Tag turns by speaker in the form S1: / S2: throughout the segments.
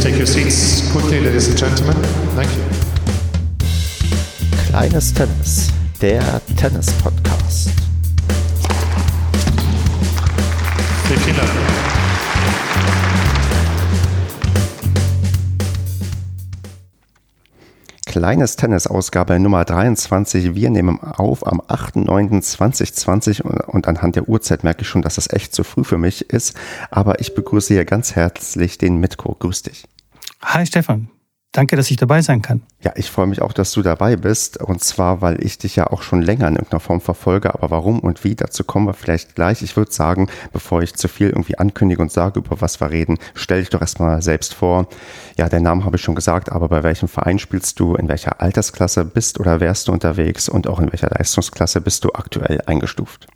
S1: please take your seats quickly, ladies and gentlemen? Thank you.
S2: Kleines Tennis, der Tennis-Podcast.
S1: Vielen Dank.
S2: Kleines Tennis, Ausgabe Nummer 23. Wir nehmen auf am 8.9.2020 und anhand der Uhrzeit merke ich schon, dass das echt zu früh für mich ist. Aber ich begrüße hier ganz herzlich den Mitko. Grüß dich.
S3: Hi Stefan, Danke, dass ich dabei sein kann.
S2: Ja, ich freue mich auch, dass du dabei bist. Und zwar, weil ich dich ja auch schon länger in irgendeiner Form verfolge. Aber warum und wie, dazu kommen wir vielleicht gleich. Ich würde sagen, bevor ich zu viel irgendwie ankündige und sage, über was wir reden, stell dich doch erstmal selbst vor. Ja, deinen Namen habe ich schon gesagt, aber bei welchem Verein spielst du? In welcher Altersklasse bist oder wärst du unterwegs? Und auch in welcher Leistungsklasse bist du aktuell eingestuft?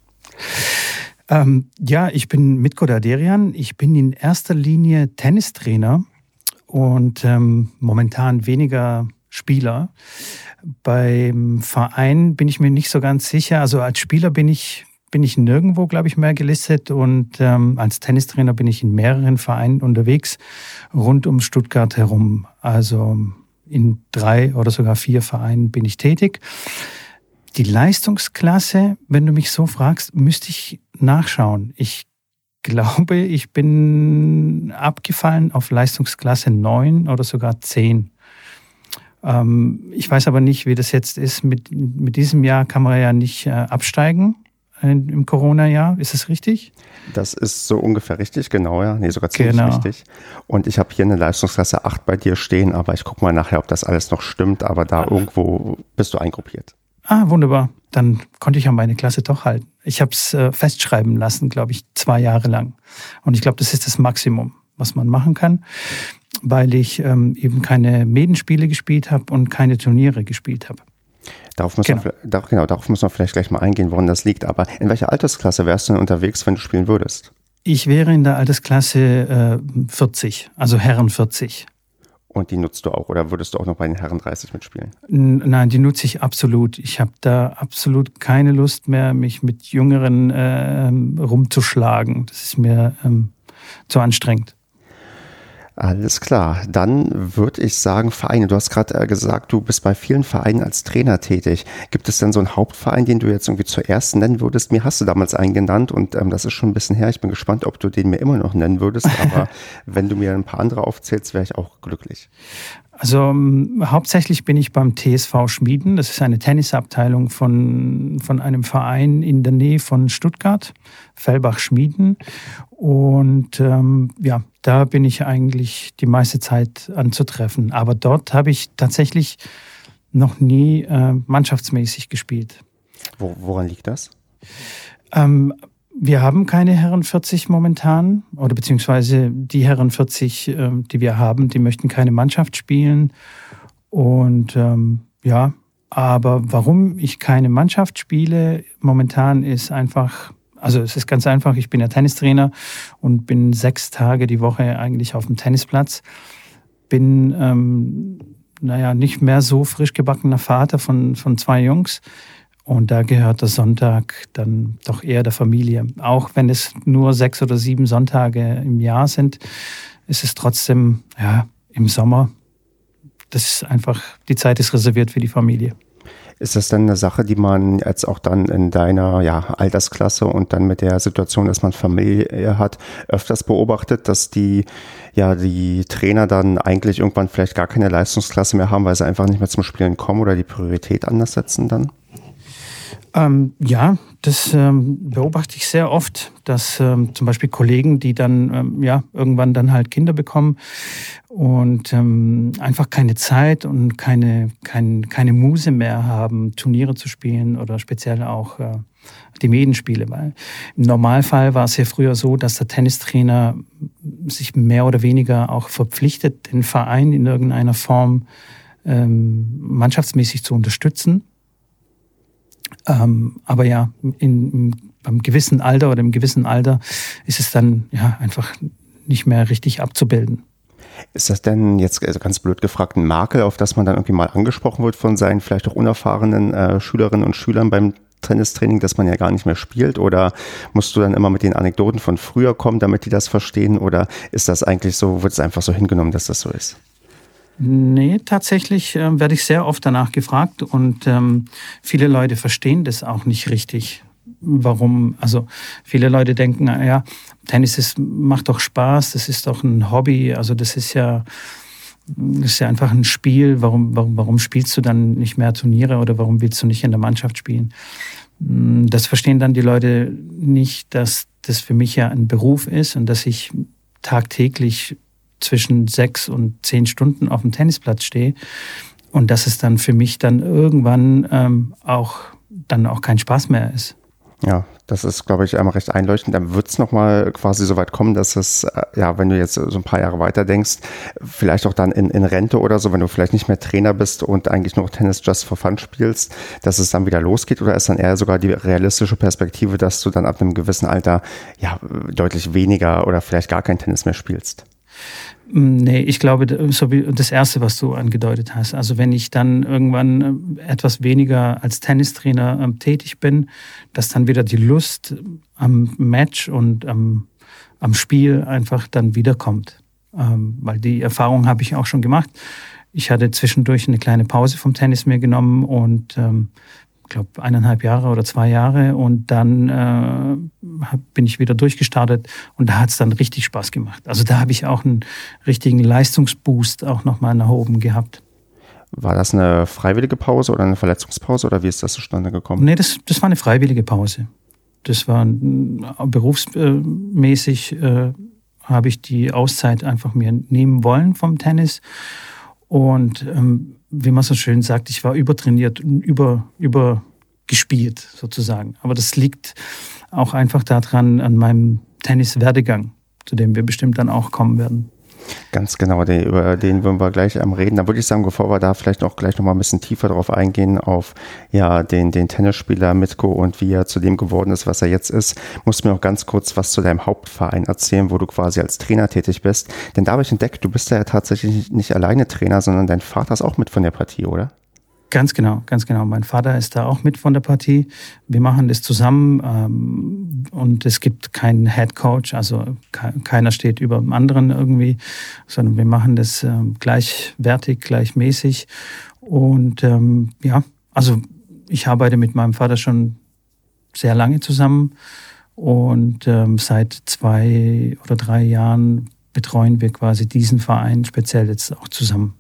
S3: Ähm, ja, ich bin Mitko Daderian. Ich bin in erster Linie Tennistrainer und ähm, momentan weniger Spieler. Beim Verein bin ich mir nicht so ganz sicher. Also als Spieler bin ich bin ich nirgendwo, glaube ich, mehr gelistet und ähm, als Tennistrainer bin ich in mehreren Vereinen unterwegs rund um Stuttgart herum. Also in drei oder sogar vier Vereinen bin ich tätig. Die Leistungsklasse, wenn du mich so fragst, müsste ich nachschauen. Ich glaube, ich bin abgefallen auf Leistungsklasse 9 oder sogar 10. Ähm, ich weiß aber nicht, wie das jetzt ist. Mit, mit diesem Jahr kann man ja nicht äh, absteigen im Corona-Jahr. Ist das richtig?
S2: Das ist so ungefähr richtig, genau, ja. Nee, sogar ziemlich
S3: Genau.
S2: richtig. Und ich habe hier eine Leistungsklasse 8 bei dir stehen, aber ich gucke mal nachher, ob das alles noch stimmt. Aber da irgendwo bist du eingruppiert.
S3: Ah, wunderbar. Dann konnte ich ja meine Klasse doch halten. Ich habe es äh, festschreiben lassen, glaube ich, zwei Jahre lang. Und ich glaube, das ist das Maximum, was man machen kann, weil ich ähm, eben keine Medenspiele gespielt habe und keine Turniere gespielt habe.
S2: Darauf müssen,
S3: Genau.
S2: wir, da, genau, darauf müssen wir vielleicht gleich mal eingehen, woran das liegt. Aber in welcher Altersklasse wärst du denn unterwegs, wenn du spielen würdest?
S3: Ich wäre in der Altersklasse äh, 40, also Herren 40.
S2: Und die nutzt du auch oder würdest du auch noch bei den Herren 30 mitspielen?
S3: Nein, die nutze ich absolut. Ich habe da absolut keine Lust mehr, mich mit Jüngeren äh, rumzuschlagen. Das ist mir ähm, zu anstrengend.
S2: Alles klar. Dann würde ich sagen, Vereine. Du hast gerade äh, gesagt, du bist bei vielen Vereinen als Trainer tätig. Gibt es denn so einen Hauptverein, den du jetzt irgendwie zuerst nennen würdest? Mir hast du damals einen genannt und ähm, das ist schon ein bisschen her. Ich bin gespannt, ob du den mir immer noch nennen würdest. Aber wenn du mir ein paar andere aufzählst, wäre ich auch glücklich.
S3: Also ähm, hauptsächlich bin ich beim TSV Schmieden. Das ist eine Tennisabteilung von, von einem Verein in der Nähe von Stuttgart, Fellbach Schmieden. Und ähm, ja, da bin ich eigentlich die meiste Zeit anzutreffen. Aber dort habe ich tatsächlich noch nie äh, mannschaftsmäßig gespielt.
S2: Wo, woran liegt das?
S3: Ähm, wir haben keine Herren 40 momentan oder beziehungsweise die Herren 40, ähm, die wir haben, die möchten keine Mannschaft spielen. Und ähm, ja, aber warum ich keine Mannschaft spiele momentan ist einfach, also es ist ganz einfach, ich bin ja Tennistrainer und bin sechs Tage die Woche eigentlich auf dem Tennisplatz. Bin, ähm, naja, nicht mehr so frisch gebackener Vater von, von zwei Jungs. Und da gehört der Sonntag dann doch eher der Familie. Auch wenn es nur sechs oder sieben Sonntage im Jahr sind, ist es trotzdem, ja, im Sommer, das ist einfach, die Zeit ist reserviert für die Familie.
S2: Ist das denn eine Sache, die man jetzt auch dann in deiner ja, Altersklasse und dann mit der Situation, dass man Familie hat, öfters beobachtet, dass die, ja, die Trainer dann eigentlich irgendwann vielleicht gar keine Leistungsklasse mehr haben, weil sie einfach nicht mehr zum Spielen kommen oder die Priorität anders setzen dann?
S3: Ähm, ja, das ähm, beobachte ich sehr oft, dass ähm, zum Beispiel Kollegen, die dann ähm, ja irgendwann dann halt Kinder bekommen und ähm, einfach keine Zeit und keine, kein, keine Muse mehr haben, Turniere zu spielen oder speziell auch äh, die Medenspiele. Weil im Normalfall war es ja früher so, dass der Tennistrainer sich mehr oder weniger auch verpflichtet, den Verein in irgendeiner Form ähm, mannschaftsmäßig zu unterstützen. Ähm, aber ja, in, in, beim gewissen Alter oder im gewissen Alter ist es dann ja einfach nicht mehr richtig abzubilden.
S2: Ist das denn jetzt also ganz blöd gefragt ein Makel, auf das man dann irgendwie mal angesprochen wird von seinen vielleicht auch unerfahrenen äh, Schülerinnen und Schülern beim Tennistraining, dass man ja gar nicht mehr spielt? Oder musst du dann immer mit den Anekdoten von früher kommen, damit die das verstehen? Oder ist das eigentlich so, wird es einfach so hingenommen, dass das so ist?
S3: Nee, tatsächlich äh, werde ich sehr oft danach gefragt und ähm, viele Leute verstehen das auch nicht richtig. Warum? Also viele Leute denken, ja, Tennis ist, macht doch Spaß, das ist doch ein Hobby, also das ist ja, das ist ja einfach ein Spiel. Warum, warum, warum spielst du dann nicht mehr Turniere oder warum willst du nicht in der Mannschaft spielen? Hm, das verstehen dann die Leute nicht, dass das für mich ja ein Beruf ist und dass ich tagtäglich zwischen sechs und zehn Stunden auf dem Tennisplatz stehe und dass es dann für mich dann irgendwann ähm, auch dann auch kein Spaß mehr ist.
S2: Ja, das ist, glaube ich, einmal recht einleuchtend. Dann wird es nochmal quasi so weit kommen, dass es, äh, ja, wenn du jetzt so ein paar Jahre weiter denkst, vielleicht auch dann in, in Rente oder so, wenn du vielleicht nicht mehr Trainer bist und eigentlich nur Tennis just for fun spielst, dass es dann wieder losgeht? Oder ist dann eher sogar die realistische Perspektive, dass du dann ab einem gewissen Alter ja deutlich weniger oder vielleicht gar kein Tennis mehr spielst?
S3: Mm, nee, ich glaube, so wie das Erste, was du angedeutet hast. Also wenn ich dann irgendwann äh, etwas weniger als Tennistrainer ähm, tätig bin, dass dann wieder die Lust am Match und am, am Spiel einfach dann wiederkommt. Ähm, weil die Erfahrung habe ich auch schon gemacht. Ich hatte zwischendurch eine kleine Pause vom Tennis mir genommen und ähm, glaube, eineinhalb Jahre oder zwei Jahre und dann äh, bin ich wieder durchgestartet und da hat es dann richtig Spaß gemacht. Also da habe ich auch einen richtigen Leistungsboost auch nochmal nach oben gehabt.
S2: War das eine freiwillige Pause oder eine Verletzungspause oder wie ist das zustande gekommen?
S3: Nee, das, das war eine freiwillige Pause. Das war äh, berufsmäßig äh, habe ich die Auszeit einfach mir nehmen wollen vom Tennis und ähm, wie man so schön sagt, ich war übertrainiert und über, übergespielt sozusagen. Aber das liegt auch einfach daran an meinem Tenniswerdegang, zu dem wir bestimmt dann auch kommen werden.
S2: Ganz genau, den, über den würden wir gleich am reden. Da würde ich sagen, bevor wir da vielleicht auch gleich noch mal ein bisschen tiefer drauf eingehen, auf ja, den, den Tennisspieler Mitko und wie er zu dem geworden ist, was er jetzt ist, musst du mir noch ganz kurz was zu deinem Hauptverein erzählen, wo du quasi als Trainer tätig bist. Denn da habe ich entdeckt, du bist ja tatsächlich nicht alleine Trainer, sondern dein Vater ist auch mit von der Partie, oder?
S3: Ganz genau, ganz genau. Mein Vater ist da auch mit von der Partie. Wir machen das zusammen ähm, und es gibt keinen Head Coach, also ke keiner steht über dem anderen irgendwie, sondern wir machen das äh, gleichwertig, gleichmäßig. Und ähm, ja, also ich arbeite mit meinem Vater schon sehr lange zusammen und ähm, seit zwei oder drei Jahren betreuen wir quasi diesen Verein speziell jetzt auch zusammen.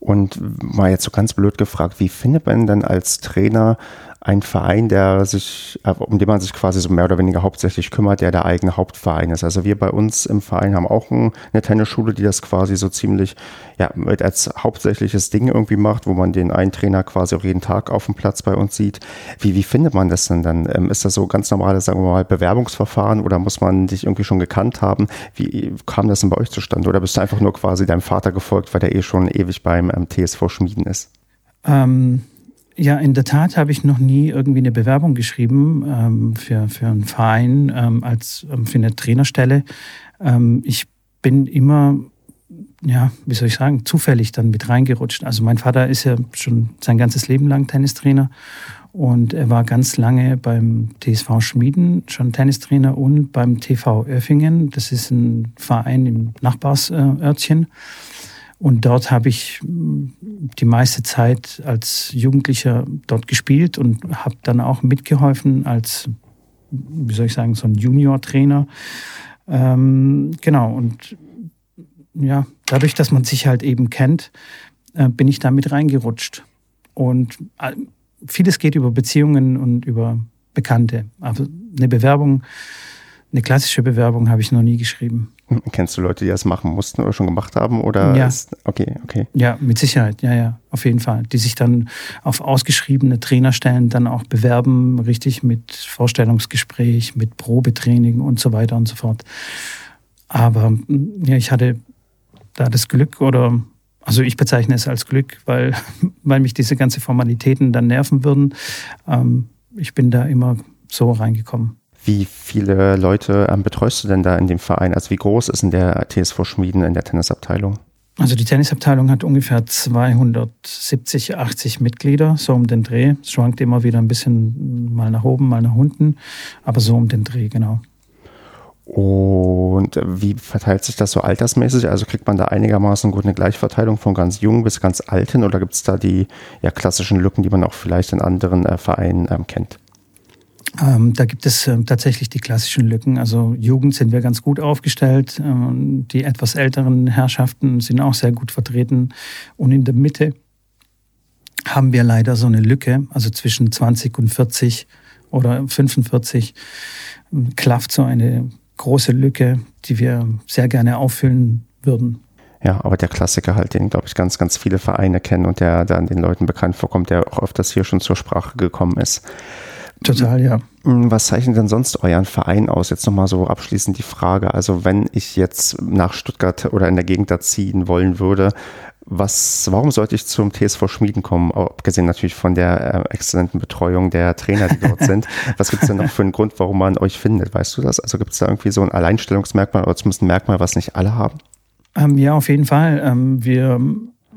S2: Und mal jetzt so ganz blöd gefragt, wie findet man denn als Trainer ein Verein, der sich, äh, um den man sich quasi so mehr oder weniger hauptsächlich kümmert, der der eigene Hauptverein ist. Also wir bei uns im Verein haben auch eine Tennisschule, die das quasi so ziemlich, ja, mit als hauptsächliches Ding irgendwie macht, wo man den einen Trainer quasi auch jeden Tag auf dem Platz bei uns sieht. Wie, wie findet man das denn dann? Ähm, ist das so ganz normales, sagen wir mal, Bewerbungsverfahren oder muss man dich irgendwie schon gekannt haben? Wie kam das denn bei euch zustande? Oder bist du einfach nur quasi deinem Vater gefolgt, weil der eh schon ewig beim ähm, TSV Schmieden ist?
S3: Ähm ja, in der Tat habe ich noch nie irgendwie eine Bewerbung geschrieben ähm, für, für einen Verein ähm, als ähm, für eine Trainerstelle. Ähm, ich bin immer, ja, wie soll ich sagen, zufällig dann mit reingerutscht. Also mein Vater ist ja schon sein ganzes Leben lang Tennistrainer und er war ganz lange beim TSV Schmieden schon Tennistrainer und beim TV Oeffingen. Das ist ein Verein im Nachbarsörtchen. Äh, und dort habe ich mm, die meiste Zeit als Jugendlicher dort gespielt und habe dann auch mitgeholfen als, wie soll ich sagen, so ein Junior-Trainer. Ähm, genau, und ja, dadurch, dass man sich halt eben kennt, äh, bin ich da mit reingerutscht. Und äh, vieles geht über Beziehungen und über Bekannte. Also eine Bewerbung, eine klassische Bewerbung habe ich noch nie geschrieben.
S2: Kennst du Leute, die das machen mussten oder schon gemacht haben? Oder
S3: ja.
S2: Ist, okay, okay.
S3: Ja, mit Sicherheit, ja, ja, auf jeden Fall. Die sich dann auf ausgeschriebene Trainerstellen dann auch bewerben, richtig mit Vorstellungsgespräch, mit Probetraining und so weiter und so fort. Aber ja, ich hatte da das Glück oder also ich bezeichne es als Glück, weil, weil mich diese ganzen Formalitäten dann nerven würden. Ähm, ich bin da immer so reingekommen.
S2: Wie viele Leute ähm, betreust du denn da in dem Verein? Also wie groß ist denn der TSV Schmieden in der Tennisabteilung?
S3: Also die Tennisabteilung hat ungefähr 270, 80 Mitglieder, so um den Dreh. Es schwankt immer wieder ein bisschen mal nach oben, mal nach unten, aber so um den Dreh, genau.
S2: Und wie verteilt sich das so altersmäßig? Also kriegt man da einigermaßen gut eine Gleichverteilung von ganz jung bis ganz alten oder gibt es da die ja, klassischen Lücken, die man auch vielleicht in anderen äh, Vereinen ähm, kennt?
S3: Ähm, da gibt es ähm, tatsächlich die klassischen Lücken. Also Jugend sind wir ganz gut aufgestellt. Ähm, die etwas älteren Herrschaften sind auch sehr gut vertreten. Und in der Mitte haben wir leider so eine Lücke, also zwischen 20 und 40 oder 45 klafft so eine große Lücke, die wir sehr gerne auffüllen würden.
S2: Ja, aber der Klassiker halt, den, glaube ich, ganz, ganz viele Vereine kennen und der dann den Leuten bekannt vorkommt, der auch öfters hier schon zur Sprache gekommen ist.
S3: Total, ja.
S2: Hm, was zeichnet denn sonst euren Verein aus? Jetzt nochmal so abschließend die Frage. Also wenn ich jetzt nach Stuttgart oder in der Gegend da ziehen wollen würde, was, warum sollte ich zum TSV Schmieden kommen? Abgesehen natürlich von der äh, exzellenten Betreuung der Trainer, die dort sind. Was gibt es denn noch für einen Grund, warum man euch findet? Weißt du das? Also gibt es da irgendwie so ein Alleinstellungsmerkmal oder zumindest ein Merkmal, was nicht alle haben?
S3: Ähm, ja, auf jeden Fall. Ähm, wir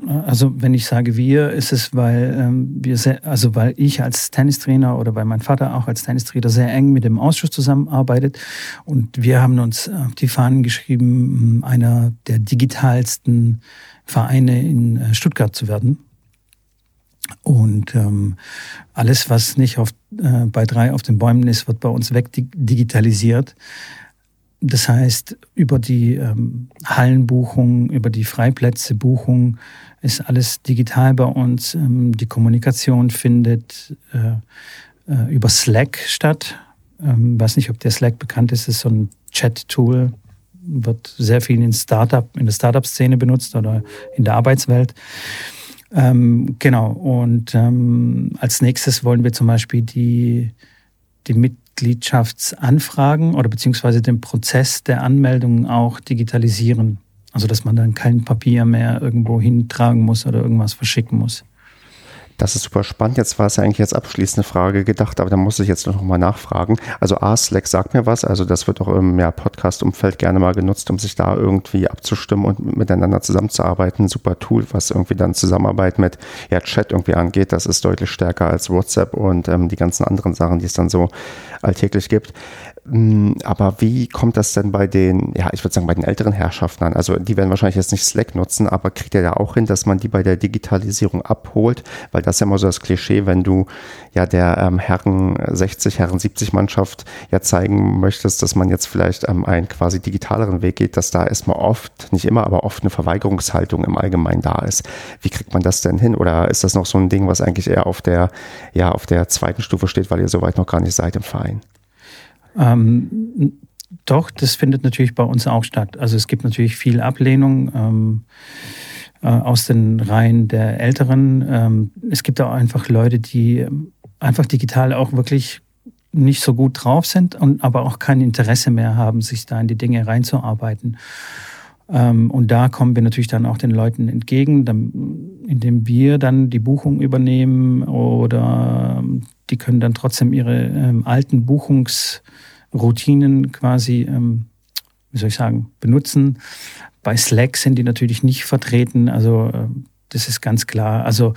S3: also wenn ich sage wir, ist es, weil ähm, wir sehr, also weil ich als Tennistrainer oder weil mein Vater auch als Tennistrainer sehr eng mit dem Ausschuss zusammenarbeitet und wir haben uns auf die Fahnen geschrieben, einer der digitalsten Vereine in äh, Stuttgart zu werden. Und ähm, alles, was nicht auf, äh, bei drei auf den Bäumen ist, wird bei uns wegdigitalisiert. Das heißt, über die ähm, Hallenbuchung, über die Freiplätzebuchung ist alles digital bei uns. Ähm, die Kommunikation findet äh, äh, über Slack statt. Ähm, weiß nicht, ob der Slack bekannt ist. Das ist so ein Chat-Tool, wird sehr viel in Startup, in der Startup-Szene benutzt oder in der Arbeitswelt. Ähm, genau. Und ähm, als nächstes wollen wir zum Beispiel die, die Mitgliedschaftsanfragen oder beziehungsweise den Prozess der Anmeldung auch digitalisieren. Also dass man dann kein Papier mehr irgendwo hintragen muss oder irgendwas verschicken muss.
S2: Das ist super spannend. Jetzt war es ja eigentlich jetzt abschließende Frage gedacht, aber da muss ich jetzt noch mal nachfragen. Also A, Slack sagt mir was. Also das wird auch im ja, Podcast-Umfeld gerne mal genutzt, um sich da irgendwie abzustimmen und miteinander zusammenzuarbeiten. Super Tool, was irgendwie dann Zusammenarbeit mit ja, Chat irgendwie angeht. Das ist deutlich stärker als WhatsApp und ähm, die ganzen anderen Sachen, die es dann so alltäglich gibt. Hm, aber wie kommt das denn bei den, ja, ich würde sagen, bei den älteren Herrschaften an? Also die werden wahrscheinlich jetzt nicht Slack nutzen, aber kriegt ihr ja auch hin, dass man die bei der Digitalisierung abholt? Weil das ist ja immer so das Klischee, wenn du ja der ähm, Herren 60, Herren 70 Mannschaft ja zeigen möchtest, dass man jetzt vielleicht ähm, einen quasi digitaleren Weg geht, dass da erstmal oft, nicht immer, aber oft eine Verweigerungshaltung im Allgemeinen da ist. Wie kriegt man das denn hin? Oder ist das noch so ein Ding, was eigentlich eher auf der, ja, auf der zweiten Stufe steht, weil ihr soweit noch gar nicht seid im Verein?
S3: Ähm, doch, das findet natürlich bei uns auch statt. Also es gibt natürlich viel Ablehnung ähm, äh, aus den Reihen der Älteren. Ähm, es gibt auch einfach Leute, die einfach digital auch wirklich nicht so gut drauf sind und aber auch kein Interesse mehr haben, sich da in die Dinge reinzuarbeiten. Ähm, und da kommen wir natürlich dann auch den Leuten entgegen, indem wir dann die Buchung übernehmen oder ähm, die können dann trotzdem ihre ähm, alten Buchungsroutinen quasi, ähm, wie soll ich sagen, benutzen. Bei Slack sind die natürlich nicht vertreten, also äh, das ist ganz klar. Also,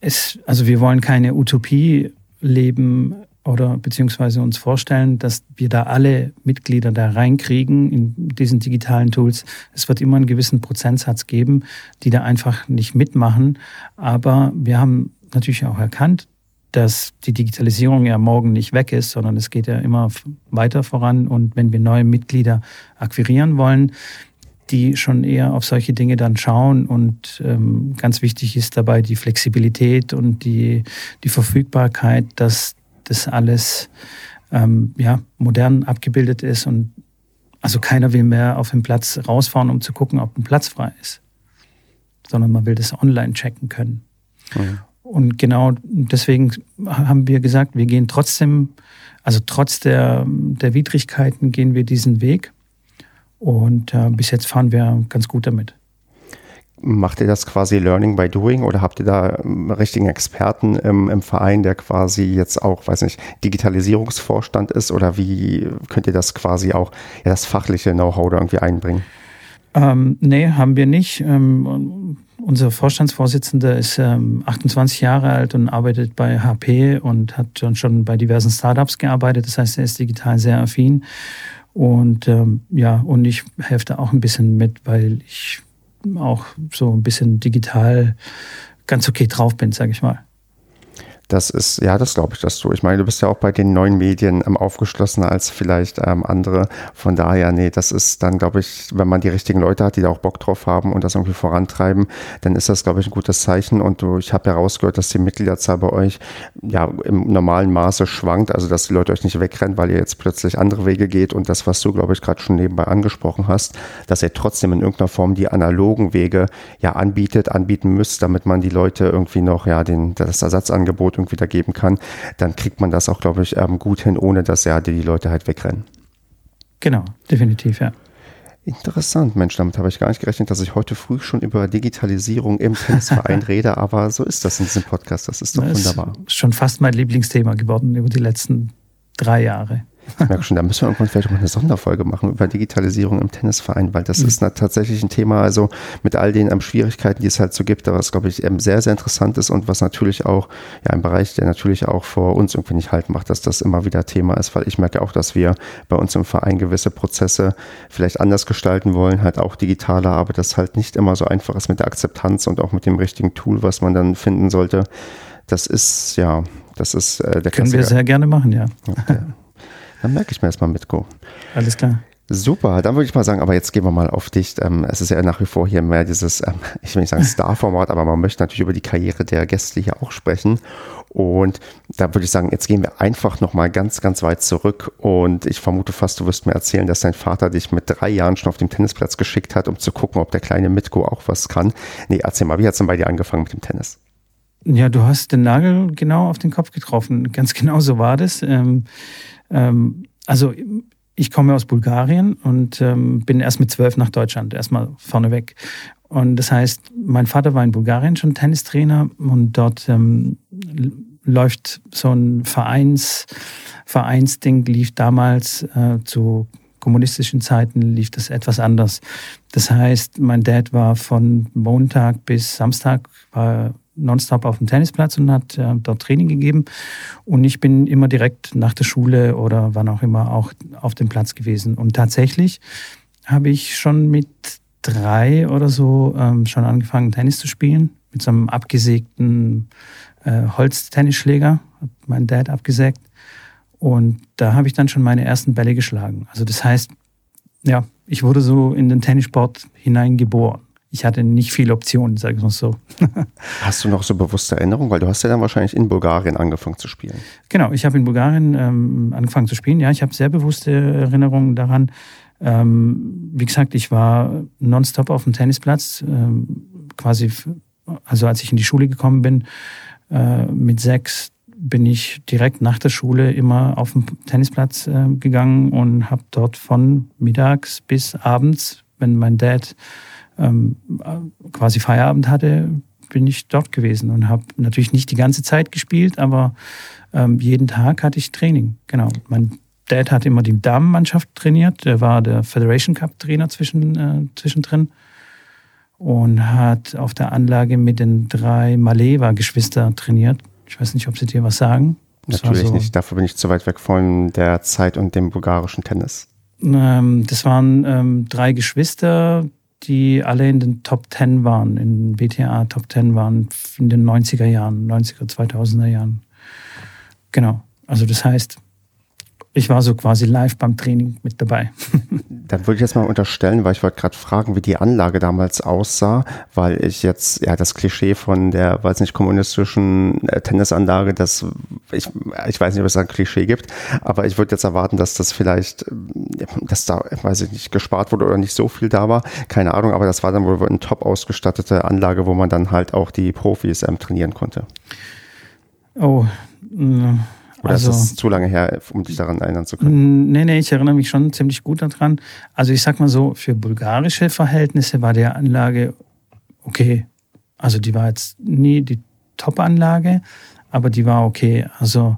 S3: es, also wir wollen keine Utopie leben oder beziehungsweise uns vorstellen, dass wir da alle Mitglieder da reinkriegen in diesen digitalen Tools. Es wird immer einen gewissen Prozentsatz geben, die da einfach nicht mitmachen. Aber wir haben natürlich auch erkannt, dass die Digitalisierung ja morgen nicht weg ist, sondern es geht ja immer weiter voran. Und wenn wir neue Mitglieder akquirieren wollen, die schon eher auf solche Dinge dann schauen. Und ähm, ganz wichtig ist dabei die Flexibilität und die, die Verfügbarkeit, dass das alles ähm, ja, modern abgebildet ist. Und also keiner will mehr auf den Platz rausfahren, um zu gucken, ob ein Platz frei ist, sondern man will das online checken können. Mhm. Und genau deswegen haben wir gesagt, wir gehen trotzdem, also trotz der, der Widrigkeiten gehen wir diesen Weg. Und äh, bis jetzt fahren wir ganz gut damit.
S2: Macht ihr das quasi Learning by Doing oder habt ihr da einen richtigen Experten im, im, Verein, der quasi jetzt auch, weiß nicht, Digitalisierungsvorstand ist oder wie könnt ihr das quasi auch, ja, das fachliche Know-how da irgendwie einbringen?
S3: Ähm, nee, haben wir nicht. Ähm, unser Vorstandsvorsitzender ist ähm, 28 Jahre alt und arbeitet bei HP und hat schon, bei diversen Startups gearbeitet. Das heißt, er ist digital sehr affin. Und ähm, ja, und ich helfe da auch ein bisschen mit, weil ich auch so ein bisschen digital ganz okay drauf bin, sage ich mal.
S2: Das ist, ja, das glaube ich, dass du. Ich meine, du bist ja auch bei den neuen Medien ähm, aufgeschlossener als vielleicht ähm, andere. Von daher, nee, das ist dann, glaube ich, wenn man die richtigen Leute hat, die da auch Bock drauf haben und das irgendwie vorantreiben, dann ist das, glaube ich, ein gutes Zeichen. Und du, ich habe herausgehört, dass die Mitgliederzahl bei euch ja im normalen Maße schwankt, also dass die Leute euch nicht wegrennen, weil ihr jetzt plötzlich andere Wege geht und das, was du, glaube ich, gerade schon nebenbei angesprochen hast, dass ihr trotzdem in irgendeiner Form die analogen Wege ja anbietet, anbieten müsst, damit man die Leute irgendwie noch, ja, den, das Ersatzangebot irgendwie da geben kann, dann kriegt man das auch, glaube ich, ähm, gut hin, ohne dass ja die Leute halt wegrennen.
S3: Genau, definitiv, ja.
S2: Interessant, Mensch, damit habe ich gar nicht gerechnet, dass ich heute früh schon über Digitalisierung im Tennisverein rede, aber so ist das in diesem Podcast, das ist doch das wunderbar.
S3: Ist schon fast mein Lieblingsthema geworden über die letzten drei Jahre.
S2: Ich merke schon, da müssen wir irgendwann vielleicht auch mal eine Sonderfolge machen über Digitalisierung im Tennisverein, weil das mhm. ist tatsächlich ein Thema, also mit all den ähm, Schwierigkeiten, die es halt so gibt, aber was, glaube ich, eben sehr, sehr interessant ist und was natürlich auch, ja, ein Bereich, der natürlich auch vor uns irgendwie nicht halt macht, dass das immer wieder Thema ist, weil ich merke auch, dass wir bei uns im Verein gewisse Prozesse vielleicht anders gestalten wollen, halt auch digitaler, aber das halt nicht immer so einfach ist mit der Akzeptanz und auch mit dem richtigen Tool, was man dann finden sollte. Das ist, ja, das ist äh, der
S3: Können Klassiker. wir sehr gerne machen, ja. Okay.
S2: Dann merke ich mir erstmal Mitko.
S3: Alles klar.
S2: Super, dann würde ich mal sagen, aber jetzt gehen wir mal auf dich. Ähm, es ist ja nach wie vor hier mehr dieses, ähm, ich will nicht sagen Star-Format, aber man möchte natürlich über die Karriere der Gäste hier auch sprechen. Und da würde ich sagen, jetzt gehen wir einfach nochmal ganz, ganz weit zurück. Und ich vermute fast, du wirst mir erzählen, dass dein Vater dich mit drei Jahren schon auf dem Tennisplatz geschickt hat, um zu gucken, ob der kleine Mitko auch was kann. Nee, erzähl mal, wie hat es denn bei dir angefangen mit dem Tennis?
S3: Ja, du hast den Nagel genau auf den Kopf getroffen. Ganz genau so war das. Ähm, ähm, also ich komme aus Bulgarien und ähm, bin erst mit zwölf nach Deutschland, erstmal vorneweg. Und das heißt, mein Vater war in Bulgarien schon Tennistrainer und dort ähm, läuft so ein Vereins, Vereinsding, lief damals äh, zu kommunistischen Zeiten, lief das etwas anders. Das heißt, mein Dad war von Montag bis Samstag, war nonstop auf dem Tennisplatz und hat äh, dort Training gegeben. Und ich bin immer direkt nach der Schule oder wann auch immer auch auf dem Platz gewesen. Und tatsächlich habe ich schon mit drei oder so ähm, schon angefangen, Tennis zu spielen. Mit so einem abgesägten äh, Holztennisschläger, hat mein Dad abgesägt. Und da habe ich dann schon meine ersten Bälle geschlagen. Also das heißt, ja, ich wurde so in den Tennissport hineingeboren ich hatte nicht viele Optionen, sage ich mal so.
S2: hast du noch so bewusste Erinnerungen? Weil du hast ja dann wahrscheinlich in Bulgarien angefangen zu spielen.
S3: Genau, ich habe in Bulgarien ähm, angefangen zu spielen. Ja, ich habe sehr bewusste Erinnerungen daran. Ähm, wie gesagt, ich war nonstop auf dem Tennisplatz, ähm, quasi, also als ich in die Schule gekommen bin, äh, mit sechs, bin ich direkt nach der Schule immer auf den Tennisplatz äh, gegangen und habe dort von mittags bis abends, wenn mein Dad ähm, quasi Feierabend hatte, bin ich dort gewesen und habe natürlich nicht die ganze Zeit gespielt, aber ähm, jeden Tag hatte ich Training. Genau. Mein Dad hat immer die Damenmannschaft trainiert. Der war der Federation Cup Trainer zwischen, äh, zwischendrin und hat auf der Anlage mit den drei Maleva-Geschwister trainiert. Ich weiß nicht, ob sie dir was sagen.
S2: Das Natürlich so, nicht. Dafür bin ich zu weit weg von der Zeit und dem bulgarischen Tennis.
S3: Ähm, das waren ähm, drei Geschwister, die alle in den Top 10 waren, in WTA Top 10 waren in den 90er Jahren, 90er, 2000er Jahren. Genau. Also das heißt, ich war so quasi live beim Training mit dabei.
S2: Dann würde ich jetzt mal unterstellen, weil ich wollte gerade fragen, wie die Anlage damals aussah, weil ich jetzt, ja, das Klischee von der, weiß nicht, kommunistischen äh, Tennisanlage, das, ich, ich weiß nicht, ob es ein Klischee gibt, aber ich würde jetzt erwarten, dass das vielleicht, äh, dass da, weiß ich nicht, gespart wurde oder nicht so viel da war. Keine Ahnung, aber das war dann wohl eine top ausgestattete Anlage, wo man dann halt auch die Profis ähm, trainieren konnte.
S3: Oh,
S2: oder also, ist das zu lange her, um dich daran erinnern zu können?
S3: Nee, nee, ich erinnere mich schon ziemlich gut daran. Also ich sag mal so, für bulgarische Verhältnisse war die Anlage okay. Also die war jetzt nie die Top-Anlage, aber die war okay. Also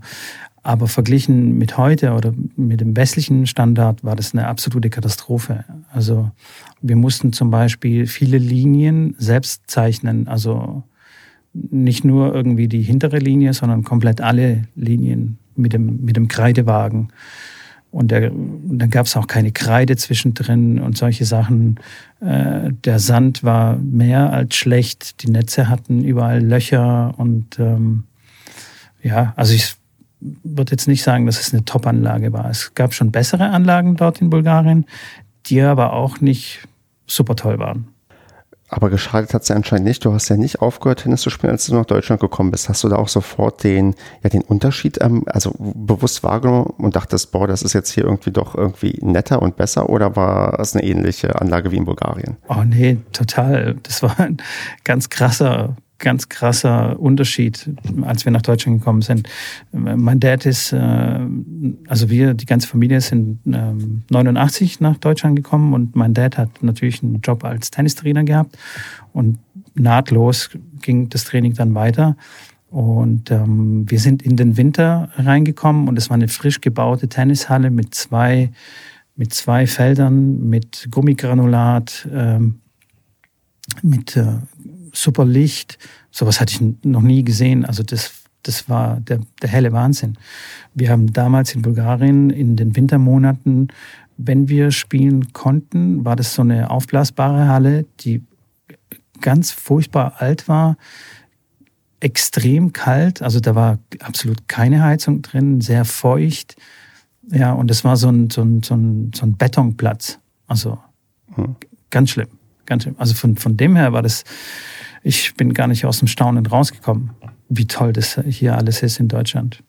S3: Aber verglichen mit heute oder mit dem westlichen Standard war das eine absolute Katastrophe. Also wir mussten zum Beispiel viele Linien selbst zeichnen. Also nicht nur irgendwie die hintere Linie, sondern komplett alle Linien mit dem, mit dem Kreidewagen. Und der, dann gab es auch keine Kreide zwischendrin und solche Sachen. Äh, der Sand war mehr als schlecht. Die Netze hatten überall Löcher und ähm, ja, also ich würde jetzt nicht sagen, dass es eine Top-Anlage war. Es gab schon bessere Anlagen dort in Bulgarien, die aber auch nicht super toll waren.
S2: Aber geschadet hat es ja anscheinend nicht. Du hast ja nicht aufgehört, Tennis zu spielen, als du nach Deutschland gekommen bist. Hast du da auch sofort den, ja, den Unterschied ähm, also bewusst wahrgenommen und dachtest, boah, das ist jetzt hier irgendwie doch irgendwie netter und besser oder war es eine ähnliche Anlage wie in Bulgarien?
S3: Oh nee, total. Das war ein ganz krasser ganz krasser Unterschied, als wir nach Deutschland gekommen sind. Mein Dad ist, äh, also wir, die ganze Familie sind 89 ähm, nach Deutschland gekommen und mein Dad hat natürlich einen Job als Tennistrainer gehabt und nahtlos ging das Training dann weiter. Und ähm, wir sind in den Winter reingekommen und es war eine frisch gebaute Tennishalle mit zwei, mit zwei Feldern, mit Gummigranulat, ähm, mit äh, super Licht. Sowas hatte ich noch nie gesehen. Also das, das war der, der helle Wahnsinn. Wir haben damals in Bulgarien in den Wintermonaten, wenn wir spielen konnten, war das so eine aufblasbare Halle, die ganz furchtbar alt war, extrem kalt. Also da war absolut keine Heizung drin, sehr feucht. Ja, und es war so ein, so ein, so ein, so ein Betonplatz. Also hm. ganz schlimm, ganz schlimm. Also von, von dem her war das ich bin gar nicht aus dem Staunen rausgekommen, wie toll das hier alles ist in Deutschland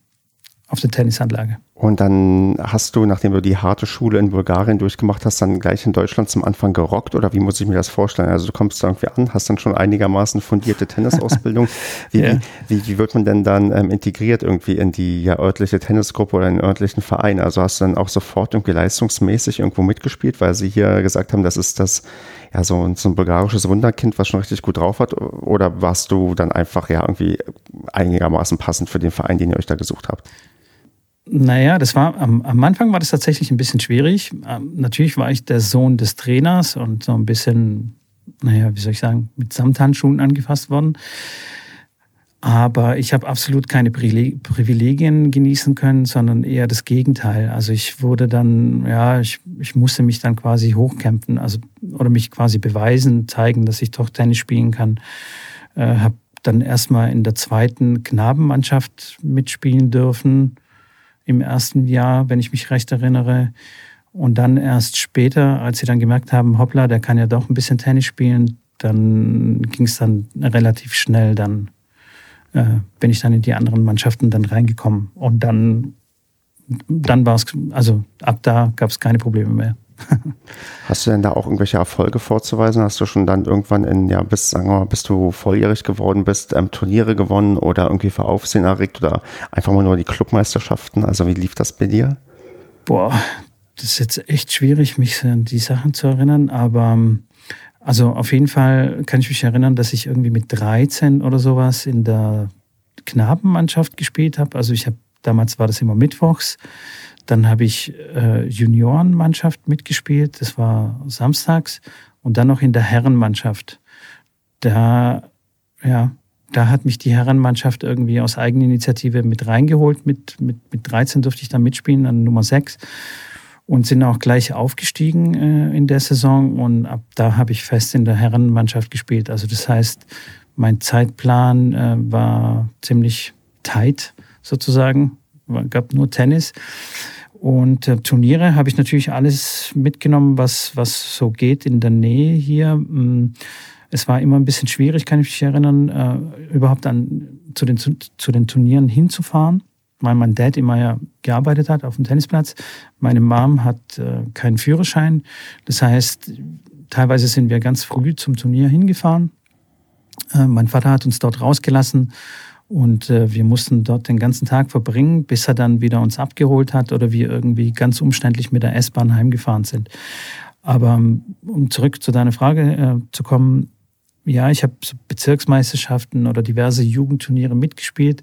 S3: auf der Tennisanlage.
S2: Und dann hast du, nachdem du die harte Schule in Bulgarien durchgemacht hast, dann gleich in Deutschland zum Anfang gerockt oder wie muss ich mir das vorstellen? Also du kommst da irgendwie an, hast dann schon einigermaßen fundierte Tennisausbildung. Wie, ja. wie, wie, wird man denn dann ähm, integriert irgendwie in die ja, örtliche Tennisgruppe oder in den örtlichen Verein? Also hast du dann auch sofort irgendwie leistungsmäßig irgendwo mitgespielt, weil sie hier gesagt haben, das ist das ja so, so ein bulgarisches Wunderkind, was schon richtig gut drauf hat? Oder warst du dann einfach ja irgendwie einigermaßen passend für den Verein, den ihr euch da gesucht habt?
S3: Naja, das war am, am Anfang war das tatsächlich ein bisschen schwierig. Ähm, natürlich war ich der Sohn des Trainers und so ein bisschen, naja, wie soll ich sagen, mit Samthandschuhen angefasst worden. Aber ich habe absolut keine Privilegien genießen können, sondern eher das Gegenteil. Also ich wurde dann, ja, ich, ich musste mich dann quasi hochkämpfen, also oder mich quasi beweisen, zeigen, dass ich doch Tennis spielen kann. Äh, habe dann erstmal in der zweiten Knabenmannschaft mitspielen dürfen im ersten Jahr, wenn ich mich recht erinnere. Und dann erst später, als sie dann gemerkt haben, hoppla, der kann ja doch ein bisschen Tennis spielen, dann ging es dann relativ schnell dann äh, bin ich dann in die anderen Mannschaften dann reingekommen. Und dann, dann war es, also ab da gab es keine Probleme mehr.
S2: Hast du denn da auch irgendwelche Erfolge vorzuweisen? Hast du schon dann irgendwann in, ja, bis, sagen wir mal, bis du volljährig geworden bist, ähm, Turniere gewonnen oder irgendwie für Aufsehen erregt oder einfach mal nur die Clubmeisterschaften? Also wie lief das bei dir?
S3: Boah, das ist jetzt echt schwierig, mich an die Sachen zu erinnern, aber ähm, also auf jeden Fall kann ich mich erinnern, dass ich irgendwie mit 13 oder sowas in der Knabenmannschaft gespielt habe. Also ich habe damals war das immer mittwochs. Dann habe ich äh, Juniorenmannschaft mitgespielt. Das war samstags und dann noch in der Herrenmannschaft. Da ja, da hat mich die Herrenmannschaft irgendwie aus Eigeninitiative mit reingeholt. Mit, mit, mit 13 durfte ich dann mitspielen, an Nummer 6 und sind auch gleich aufgestiegen äh, in der Saison und ab da habe ich fest in der Herrenmannschaft gespielt. Also das heißt, mein Zeitplan äh, war ziemlich tight sozusagen, es gab nur Tennis. Und äh, Turniere habe ich natürlich alles mitgenommen, was, was so geht in der Nähe hier. Mm, es war immer ein bisschen schwierig, kann ich mich erinnern, äh, überhaupt an, zu, den, zu, zu den Turnieren hinzufahren weil mein Dad immer ja gearbeitet hat auf dem Tennisplatz. Meine Mom hat äh, keinen Führerschein. Das heißt, teilweise sind wir ganz früh zum Turnier hingefahren. Äh, mein Vater hat uns dort rausgelassen und äh, wir mussten dort den ganzen Tag verbringen, bis er dann wieder uns abgeholt hat oder wir irgendwie ganz umständlich mit der S-Bahn heimgefahren sind. Aber ähm, um zurück zu deiner Frage äh, zu kommen, ja, ich habe Bezirksmeisterschaften oder diverse Jugendturniere mitgespielt.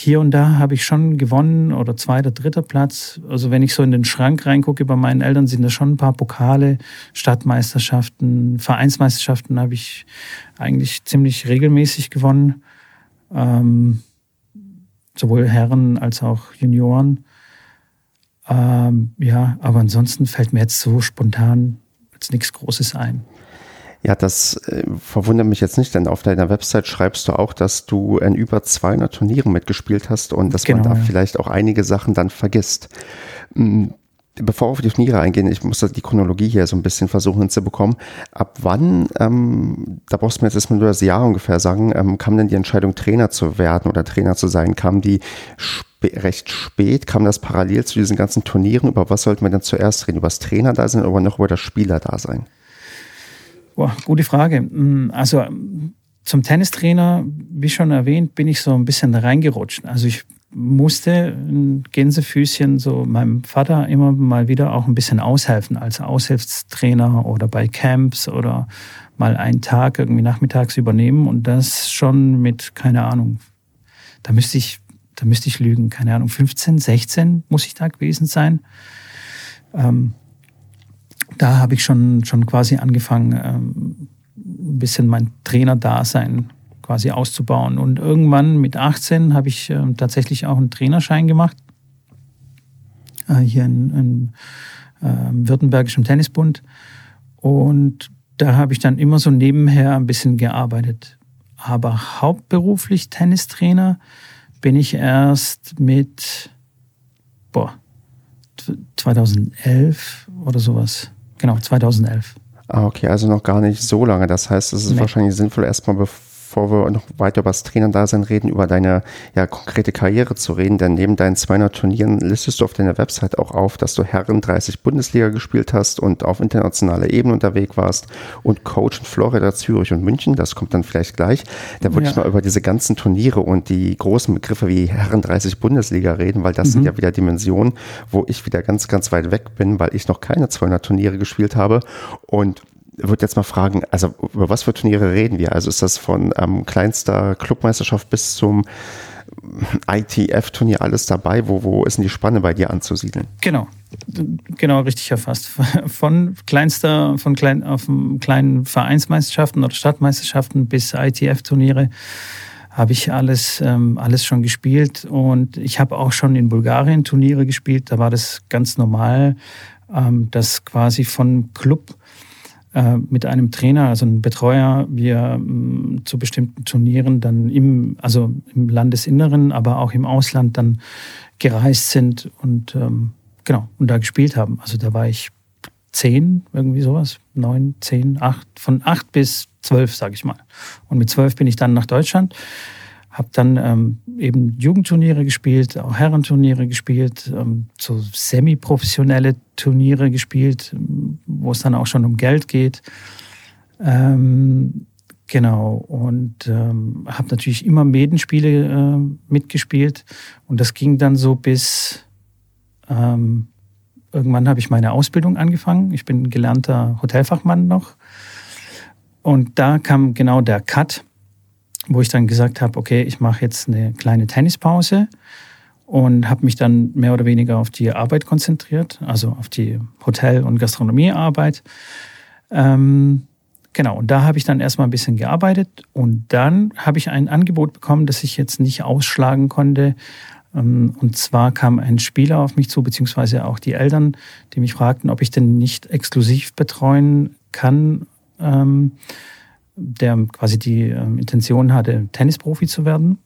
S3: Hier und da habe ich schon gewonnen oder zweiter, dritter Platz. Also wenn ich so in den Schrank reingucke bei meinen Eltern, sind da schon ein paar Pokale, Stadtmeisterschaften, Vereinsmeisterschaften habe ich eigentlich ziemlich regelmäßig gewonnen. Ähm, sowohl Herren als auch Junioren. Ähm, ja, aber ansonsten fällt mir jetzt so spontan jetzt nichts Großes ein.
S2: Ja, das äh, verwundert mich jetzt nicht, denn auf deiner Website schreibst du auch, dass du in über 200 Turnieren mitgespielt hast und dass genau, man da ja. vielleicht auch einige Sachen dann vergisst. Hm, bevor wir auf die Turniere eingehen, ich muss die Chronologie hier so ein bisschen versuchen hinzubekommen. Ab wann, ähm, da brauchst du mir jetzt erstmal nur das Jahr ungefähr sagen, ähm, kam denn die Entscheidung, Trainer zu werden oder Trainer zu sein? Kam die sp recht spät? Kam das parallel zu diesen ganzen Turnieren? Über was sollten wir denn zuerst reden? Über das Trainer da sein oder noch über das Spieler da sein?
S3: Boah, gute Frage. Mm, also zum Tennistrainer, wie schon erwähnt, bin ich so ein bisschen reingerutscht. Also ich musste ein Gänsefüßchen so meinem Vater immer mal wieder auch ein bisschen aushelfen als Aushilfstrainer oder bei Camps oder mal einen Tag irgendwie nachmittags übernehmen und das schon mit, keine Ahnung, da müsste ich, da müsste ich lügen, keine Ahnung, 15, 16 muss ich da gewesen sein. Ähm, da habe ich schon, schon quasi angefangen, ähm, ein bisschen mein Trainerdasein quasi auszubauen. Und irgendwann mit 18 habe ich äh, tatsächlich auch einen Trainerschein gemacht. Äh, hier in, in äh, Württembergischen Tennisbund. Und da habe ich dann immer so nebenher ein bisschen gearbeitet. Aber hauptberuflich Tennistrainer bin ich erst mit boah, 2011 oder sowas Genau, 2011.
S2: Ah, okay, also noch gar nicht so lange. Das heißt, es ist nee. wahrscheinlich sinnvoll, erstmal bevor wir noch weiter über das Trainerdasein reden, über deine ja, konkrete Karriere zu reden. Denn neben deinen 200 Turnieren listest du auf deiner Website auch auf, dass du Herren 30 Bundesliga gespielt hast und auf internationaler Ebene unterwegs warst und Coach in Florida, Zürich und München. Das kommt dann vielleicht gleich. Da würde ja. ich mal über diese ganzen Turniere und die großen Begriffe wie Herren 30 Bundesliga reden, weil das mhm. sind ja wieder Dimensionen, wo ich wieder ganz, ganz weit weg bin, weil ich noch keine 200 Turniere gespielt habe und würde jetzt mal fragen, also über was für Turniere reden wir? Also ist das von ähm, kleinster Clubmeisterschaft bis zum ITF-Turnier alles dabei? Wo, wo ist denn die Spanne bei dir anzusiedeln?
S3: Genau, genau richtig erfasst. Von kleinster, von klein, auf kleinen Vereinsmeisterschaften oder Stadtmeisterschaften bis ITF-Turniere habe ich alles, ähm, alles schon gespielt und ich habe auch schon in Bulgarien Turniere gespielt. Da war das ganz normal, ähm, dass quasi von Club mit einem Trainer, also einem Betreuer, wir mm, zu bestimmten Turnieren dann im, also im Landesinneren, aber auch im Ausland dann gereist sind und ähm, genau, und da gespielt haben. Also da war ich zehn, irgendwie sowas, neun, zehn, acht, von acht bis zwölf, sage ich mal. Und mit zwölf bin ich dann nach Deutschland habe dann ähm, eben Jugendturniere gespielt, auch Herrenturniere gespielt, ähm, so semi-professionelle Turniere gespielt, wo es dann auch schon um Geld geht. Ähm, genau, und ähm, habe natürlich immer Medenspiele äh, mitgespielt. Und das ging dann so bis ähm, irgendwann habe ich meine Ausbildung angefangen. Ich bin gelernter Hotelfachmann noch. Und da kam genau der Cut wo ich dann gesagt habe, okay, ich mache jetzt eine kleine Tennispause und habe mich dann mehr oder weniger auf die Arbeit konzentriert, also auf die Hotel- und Gastronomiearbeit. Ähm, genau, und da habe ich dann erstmal ein bisschen gearbeitet und dann habe ich ein Angebot bekommen, das ich jetzt nicht ausschlagen konnte. Ähm, und zwar kam ein Spieler auf mich zu, beziehungsweise auch die Eltern, die mich fragten, ob ich denn nicht exklusiv betreuen kann. Ähm, der quasi die ähm, Intention hatte, Tennisprofi zu werden.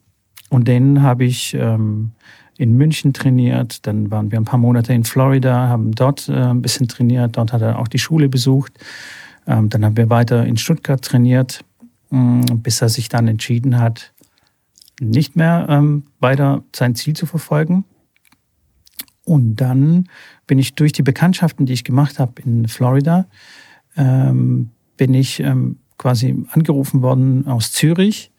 S3: Und den habe ich ähm, in München trainiert. Dann waren wir ein paar Monate in Florida, haben dort äh, ein bisschen trainiert. Dort hat er auch die Schule besucht. Ähm, dann haben wir weiter in Stuttgart trainiert, ähm, bis er sich dann entschieden hat, nicht mehr ähm, weiter sein Ziel zu verfolgen. Und dann bin ich durch die Bekanntschaften, die ich gemacht habe in Florida, ähm, bin ich ähm, quasi angerufen worden aus Zürich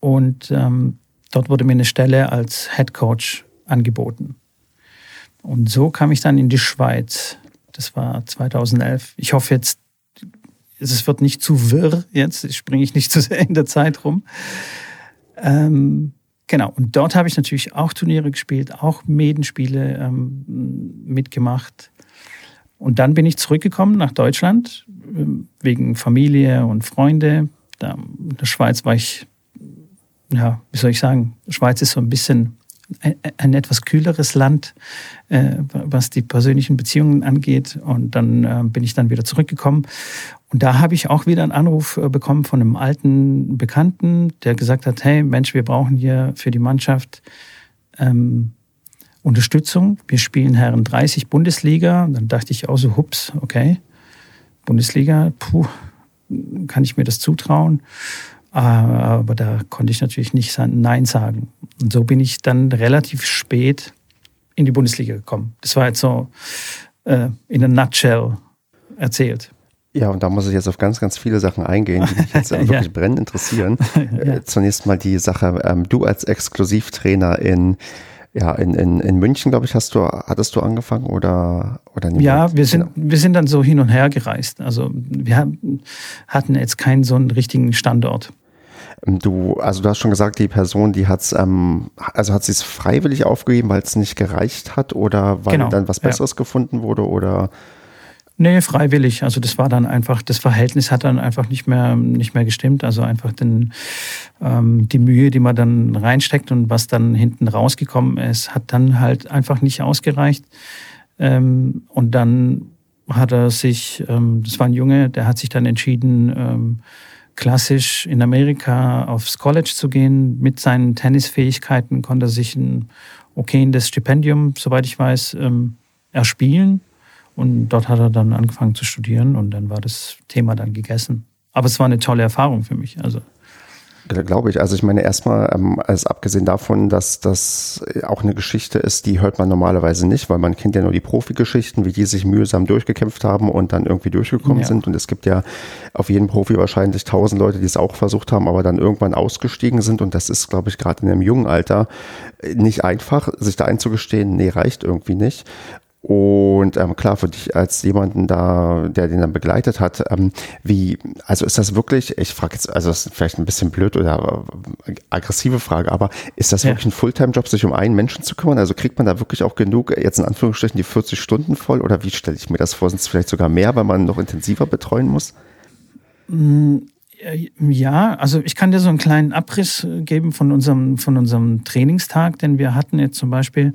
S3: und ähm, dort wurde mir eine Stelle als Head Coach angeboten. Und so kam ich dann in die Schweiz. Das war 2011. Ich hoffe jetzt, es wird nicht zu wirr jetzt, springe ich nicht zu sehr in der Zeit rum. Ähm, Genau, und dort habe ich natürlich auch Turniere gespielt, auch Medenspiele ähm, mitgemacht. Und dann bin ich zurückgekommen nach Deutschland wegen Familie und Freunde. Da, in der Schweiz war ich, ja, wie soll ich sagen, Schweiz ist so ein bisschen ein, ein etwas kühleres Land, äh, was die persönlichen Beziehungen angeht. Und dann äh, bin ich dann wieder zurückgekommen. Und da habe ich auch wieder einen Anruf äh, bekommen von einem alten Bekannten, der gesagt hat, hey Mensch, wir brauchen hier für die Mannschaft ähm, Unterstützung. Wir spielen Herren 30 Bundesliga. Und dann dachte ich auch so, hups, okay, Bundesliga, puh, kann ich mir das zutrauen? Aber da konnte ich natürlich nicht Nein sagen. Und so bin ich dann relativ spät in die Bundesliga gekommen. Das war jetzt so äh, in a nutshell erzählt.
S2: Ja, und da muss ich jetzt auf ganz, ganz viele Sachen eingehen, die mich jetzt ja. wirklich brennend interessieren. ja. Äh, zunächst mal die Sache, ähm, du als Exklusivtrainer in ja, in, in, in München, glaube ich, hast du, hattest du angefangen oder, oder
S3: nicht? Ja, wir sind, wir sind dann so hin und her gereist. Also wir hatten jetzt keinen so einen richtigen Standort.
S2: Ähm, du, also du hast schon gesagt, die Person, die hat's, ähm, also hat sie es freiwillig aufgegeben, weil es nicht gereicht hat oder weil genau, dann was Besseres ja. gefunden wurde oder?
S3: Nee, freiwillig. Also das war dann einfach, das Verhältnis hat dann einfach nicht mehr, nicht mehr gestimmt. Also einfach den, ähm, die Mühe, die man dann reinsteckt und was dann hinten rausgekommen ist, hat dann halt einfach nicht ausgereicht. Ähm, und dann hat er sich, ähm, das war ein Junge, der hat sich dann entschieden, ähm, klassisch in Amerika aufs College zu gehen. Mit seinen Tennisfähigkeiten konnte er sich ein okayes Stipendium, soweit ich weiß, ähm, erspielen. Und dort hat er dann angefangen zu studieren und dann war das Thema dann gegessen. Aber es war eine tolle Erfahrung für mich. Also
S2: Glaube ich. Also ich meine erstmal, ähm, also abgesehen davon, dass das auch eine Geschichte ist, die hört man normalerweise nicht, weil man kennt ja nur die Profi-Geschichten, wie die sich mühsam durchgekämpft haben und dann irgendwie durchgekommen ja. sind. Und es gibt ja auf jeden Profi wahrscheinlich tausend Leute, die es auch versucht haben, aber dann irgendwann ausgestiegen sind. Und das ist, glaube ich, gerade in einem jungen Alter nicht einfach, sich da einzugestehen, nee, reicht irgendwie nicht. Und ähm, klar, für dich als jemanden da, der den dann begleitet hat, ähm, wie, also ist das wirklich, ich frage jetzt, also das ist vielleicht ein bisschen blöd oder äh, aggressive Frage, aber ist das ja. wirklich ein Fulltime-Job, sich um einen Menschen zu kümmern? Also kriegt man da wirklich auch genug, jetzt in Anführungsstrichen, die 40 Stunden voll oder wie stelle ich mir das vor? Sind es vielleicht sogar mehr, weil man noch intensiver betreuen muss?
S3: Mm, ja, also ich kann dir so einen kleinen Abriss geben von unserem, von unserem Trainingstag, denn wir hatten jetzt zum Beispiel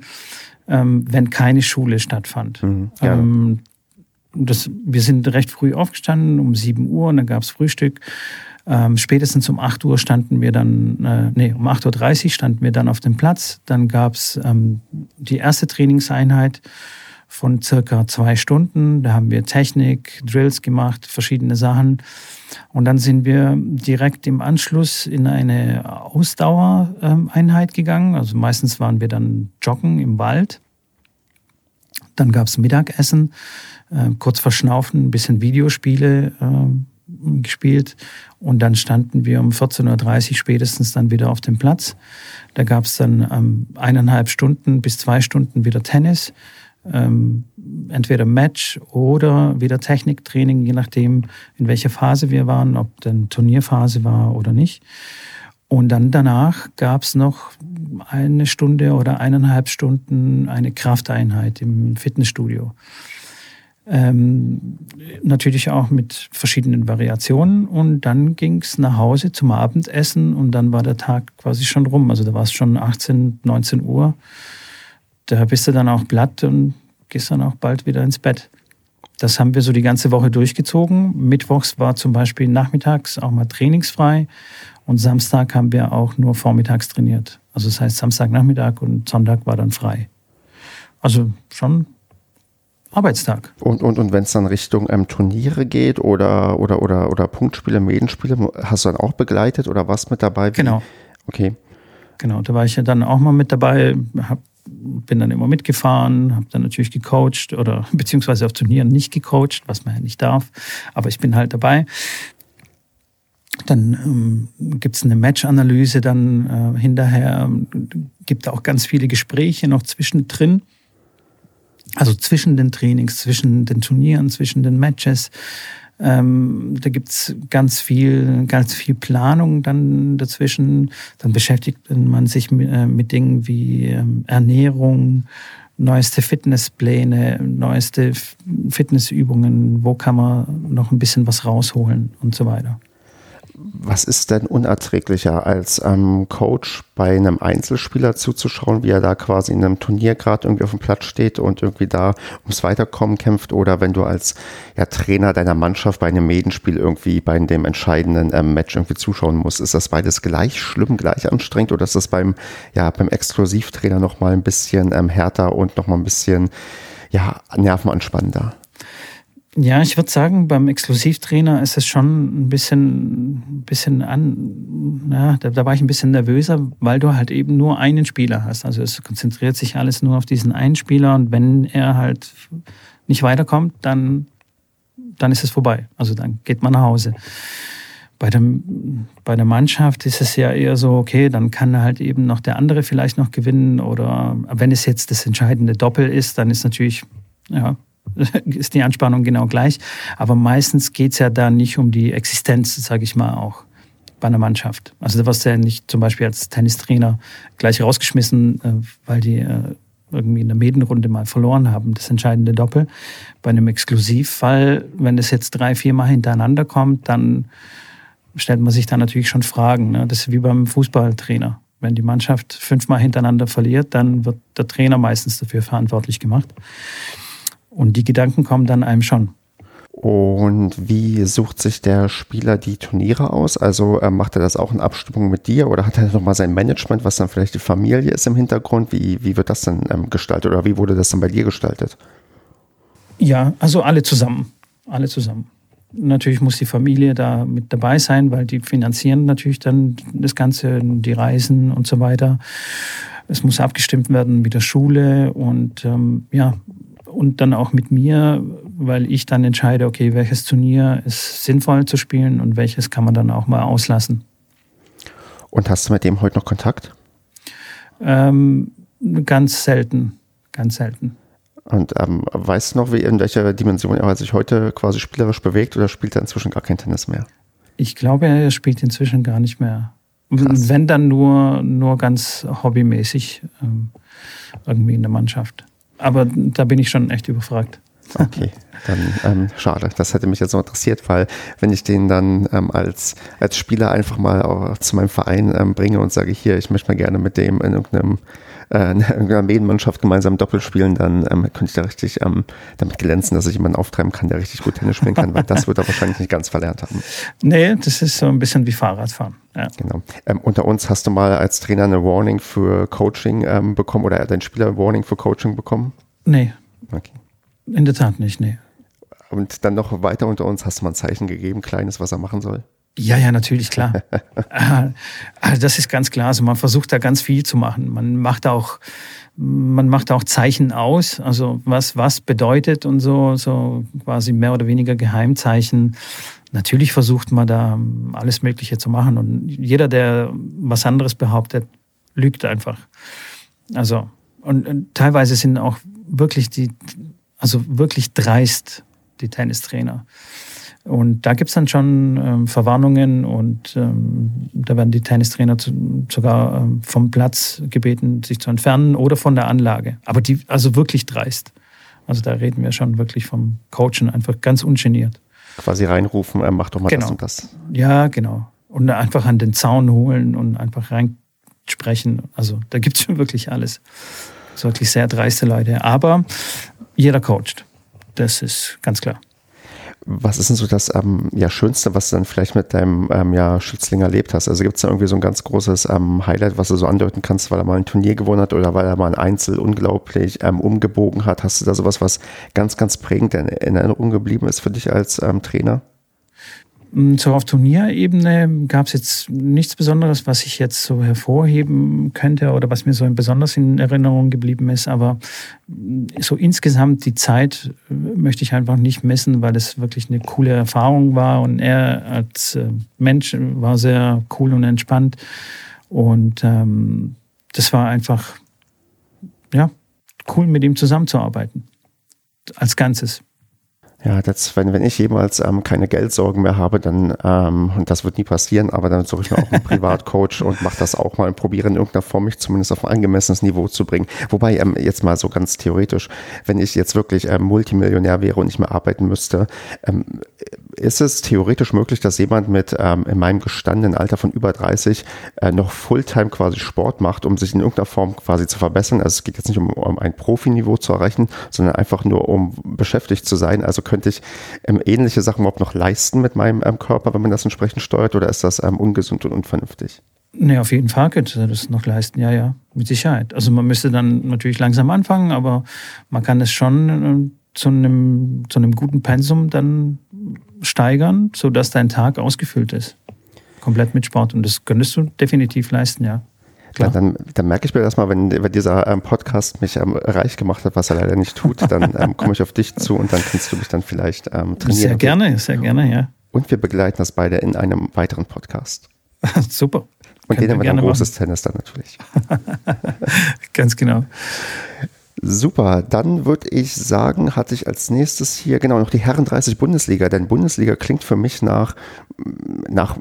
S3: ähm, wenn keine Schule stattfand. Mhm, ähm, das, wir sind recht früh aufgestanden, um 7 Uhr, und dann gab es Frühstück. Ähm, spätestens um 8 Uhr standen wir dann, äh, nee, um 8.30 Uhr standen wir dann auf dem Platz. Dann gab es ähm, die erste Trainingseinheit von circa zwei Stunden. Da haben wir Technik, Drills gemacht, verschiedene Sachen. Und dann sind wir direkt im Anschluss in eine Ausdauereinheit gegangen. Also meistens waren wir dann joggen im Wald. Dann gab es Mittagessen, äh, kurz verschnaufen, ein bisschen Videospiele äh, gespielt. Und dann standen wir um 14.30 Uhr spätestens dann wieder auf dem Platz. Da gab es dann ähm, eineinhalb Stunden bis zwei Stunden wieder Tennis ähm, entweder Match oder wieder Techniktraining, je nachdem, in welcher Phase wir waren, ob dann Turnierphase war oder nicht. Und dann danach gab es noch eine Stunde oder eineinhalb Stunden eine Krafteinheit im Fitnessstudio. Ähm, natürlich auch mit verschiedenen Variationen. Und dann ging es nach Hause zum Abendessen und dann war der Tag quasi schon rum. Also da war es schon 18, 19 Uhr da bist du dann auch platt und gehst dann auch bald wieder ins Bett. Das haben wir so die ganze Woche durchgezogen. Mittwochs war zum Beispiel nachmittags auch mal trainingsfrei und Samstag haben wir auch nur vormittags trainiert. Also das heißt Samstagnachmittag und Sonntag war dann frei. Also schon Arbeitstag.
S2: Und, und, und wenn es dann Richtung ähm, Turniere geht oder, oder, oder, oder Punktspiele, Medenspiele, hast du dann auch begleitet oder was mit dabei?
S3: Genau.
S2: Okay.
S3: Genau, da war ich ja dann auch mal mit dabei, habe bin dann immer mitgefahren, habe dann natürlich gecoacht oder beziehungsweise auf Turnieren nicht gecoacht, was man ja nicht darf, aber ich bin halt dabei. Dann ähm, gibt es eine Match-Analyse dann äh, hinterher, gibt auch ganz viele Gespräche noch zwischendrin. Also zwischen den Trainings, zwischen den Turnieren, zwischen den Matches. Ähm, da gibt's ganz viel, ganz viel Planung dann dazwischen. Dann beschäftigt man sich mit, äh, mit Dingen wie ähm, Ernährung, neueste Fitnesspläne, neueste Fitnessübungen, wo kann man noch ein bisschen was rausholen und so weiter.
S2: Was ist denn unerträglicher, als ähm, Coach bei einem Einzelspieler zuzuschauen, wie er da quasi in einem Turnier gerade irgendwie auf dem Platz steht und irgendwie da ums Weiterkommen kämpft, oder wenn du als ja, Trainer deiner Mannschaft bei einem Medenspiel irgendwie bei dem entscheidenden ähm, Match irgendwie zuschauen musst? Ist das beides gleich schlimm, gleich anstrengend, oder ist das beim, ja, beim Exklusivtrainer nochmal ein bisschen ähm, härter und nochmal ein bisschen ja, nervenanspannender?
S3: Ja, ich würde sagen, beim Exklusivtrainer ist es schon ein bisschen, bisschen an, ja, da, da, war ich ein bisschen nervöser, weil du halt eben nur einen Spieler hast. Also es konzentriert sich alles nur auf diesen einen Spieler und wenn er halt nicht weiterkommt, dann, dann ist es vorbei. Also dann geht man nach Hause. Bei, dem, bei der Mannschaft ist es ja eher so, okay, dann kann halt eben noch der andere vielleicht noch gewinnen oder wenn es jetzt das entscheidende Doppel ist, dann ist natürlich, ja, ist die Anspannung genau gleich. Aber meistens geht es ja da nicht um die Existenz, sage ich mal auch, bei einer Mannschaft. Also da wirst du ja nicht zum Beispiel als Tennistrainer gleich rausgeschmissen, äh, weil die äh, irgendwie in der Medenrunde mal verloren haben, das entscheidende Doppel. Bei einem Exklusivfall, wenn es jetzt drei, vier Mal hintereinander kommt, dann stellt man sich da natürlich schon Fragen. Ne? Das ist wie beim Fußballtrainer. Wenn die Mannschaft fünfmal hintereinander verliert, dann wird der Trainer meistens dafür verantwortlich gemacht. Und die Gedanken kommen dann einem schon.
S2: Und wie sucht sich der Spieler die Turniere aus? Also äh, macht er das auch in Abstimmung mit dir oder hat er nochmal sein Management, was dann vielleicht die Familie ist im Hintergrund? Wie, wie wird das dann ähm, gestaltet oder wie wurde das dann bei dir gestaltet?
S3: Ja, also alle zusammen. Alle zusammen. Natürlich muss die Familie da mit dabei sein, weil die finanzieren natürlich dann das Ganze, die Reisen und so weiter. Es muss abgestimmt werden mit der Schule und ähm, ja, und dann auch mit mir, weil ich dann entscheide, okay, welches Turnier ist sinnvoll zu spielen und welches kann man dann auch mal auslassen.
S2: Und hast du mit dem heute noch Kontakt?
S3: Ähm, ganz selten, ganz selten.
S2: Und ähm, weißt du noch, wie, in welcher Dimension er sich heute quasi spielerisch bewegt oder spielt er inzwischen gar kein Tennis mehr?
S3: Ich glaube, er spielt inzwischen gar nicht mehr. Krass. Wenn dann nur, nur ganz hobbymäßig ähm, irgendwie in der Mannschaft aber da bin ich schon echt überfragt.
S2: Okay, dann ähm, schade. Das hätte mich jetzt noch interessiert, weil wenn ich den dann ähm, als, als Spieler einfach mal zu meinem Verein ähm, bringe und sage, hier, ich möchte mal gerne mit dem in irgendeinem äh, in irgendeiner Medienmannschaft gemeinsam Doppel spielen, dann ähm, könnte ich da richtig ähm, damit glänzen, dass ich jemanden auftreiben kann, der richtig gut Tennis spielen kann, weil das wird er wahrscheinlich nicht ganz verlernt haben.
S3: Nee, das ist so ein bisschen wie Fahrradfahren. Ja.
S2: Genau. Ähm, unter uns hast du mal als Trainer eine Warning für Coaching ähm, bekommen oder dein Spieler eine Warning für Coaching bekommen?
S3: Nee. Okay. In der Tat nicht, nee.
S2: Und dann noch weiter unter uns hast du mal ein Zeichen gegeben, kleines, was er machen soll?
S3: Ja, ja, natürlich, klar. also das ist ganz klar. Also man versucht da ganz viel zu machen. Man macht auch, man macht auch Zeichen aus, also was, was bedeutet und so, so quasi mehr oder weniger Geheimzeichen. Natürlich versucht man da alles Mögliche zu machen und jeder, der was anderes behauptet, lügt einfach. Also, und, und teilweise sind auch wirklich die, also wirklich dreist, die Tennistrainer. Und da gibt's dann schon ähm, Verwarnungen und ähm, da werden die Tennistrainer zu, sogar ähm, vom Platz gebeten, sich zu entfernen oder von der Anlage. Aber die, also wirklich dreist. Also da reden wir schon wirklich vom Coachen, einfach ganz ungeniert.
S2: Quasi reinrufen, äh, mach doch mal
S3: genau.
S2: das und das.
S3: Ja, genau. Und einfach an den Zaun holen und einfach reinsprechen. Also da gibt's schon wirklich alles. Das wirklich sehr dreiste Leute. Aber jeder coacht. Das ist ganz klar.
S2: Was ist denn so das ähm, ja, Schönste, was du dann vielleicht mit deinem ähm, ja, Schützling erlebt hast? Also gibt es da irgendwie so ein ganz großes ähm, Highlight, was du so andeuten kannst, weil er mal ein Turnier gewonnen hat oder weil er mal ein Einzel unglaublich ähm, umgebogen hat? Hast du da sowas, was ganz, ganz prägend in, in Erinnerung geblieben ist für dich als ähm, Trainer?
S3: Mm, so auf Turnierebene gab es jetzt nichts Besonderes, was ich jetzt so hervorheben könnte oder was mir so besonders in Erinnerung geblieben ist. Aber mm, so insgesamt die Zeit äh, möchte ich einfach nicht messen, weil es wirklich eine coole Erfahrung war und er als äh, Mensch war sehr cool und entspannt. Und ähm, das war einfach, ja, cool mit ihm zusammenzuarbeiten. Als Ganzes.
S2: Ja, das, wenn, wenn ich jemals ähm, keine Geldsorgen mehr habe, dann, ähm, und das wird nie passieren, aber dann suche ich mir auch einen Privatcoach und mache das auch mal und probiere in irgendeiner Form mich zumindest auf ein angemessenes Niveau zu bringen. Wobei, ähm, jetzt mal so ganz theoretisch, wenn ich jetzt wirklich ähm, Multimillionär wäre und nicht mehr arbeiten müsste, ähm, ist es theoretisch möglich, dass jemand mit ähm, in meinem gestandenen Alter von über 30 äh, noch Fulltime quasi Sport macht, um sich in irgendeiner Form quasi zu verbessern? Also es geht jetzt nicht um, um ein Profiniveau zu erreichen, sondern einfach nur um beschäftigt zu sein. Also könnte ich ähm, ähnliche Sachen überhaupt noch leisten mit meinem ähm, Körper, wenn man das entsprechend steuert, oder ist das ähm, ungesund und unvernünftig?
S3: Nee, auf jeden Fall könnte er das noch leisten, ja, ja, mit Sicherheit. Also man müsste dann natürlich langsam anfangen, aber man kann es schon äh, zu einem, zu einem guten Pensum dann steigern, sodass dein Tag ausgefüllt ist. Komplett mit Sport. Und das könntest du definitiv leisten, ja.
S2: Klar. dann, dann merke ich mir das mal, wenn, wenn dieser ähm, Podcast mich ähm, reich gemacht hat, was er leider nicht tut, dann ähm, komme ich auf dich zu und dann kannst du mich dann vielleicht ähm, trainieren.
S3: Sehr gerne, sehr gerne, ja.
S2: Und wir begleiten das beide in einem weiteren Podcast.
S3: Super.
S2: Und den haben wir dann großes machen. Tennis dann natürlich.
S3: Ganz genau.
S2: Super, dann würde ich sagen, hatte ich als nächstes hier genau noch die Herren 30 Bundesliga, denn Bundesliga klingt für mich nach, nach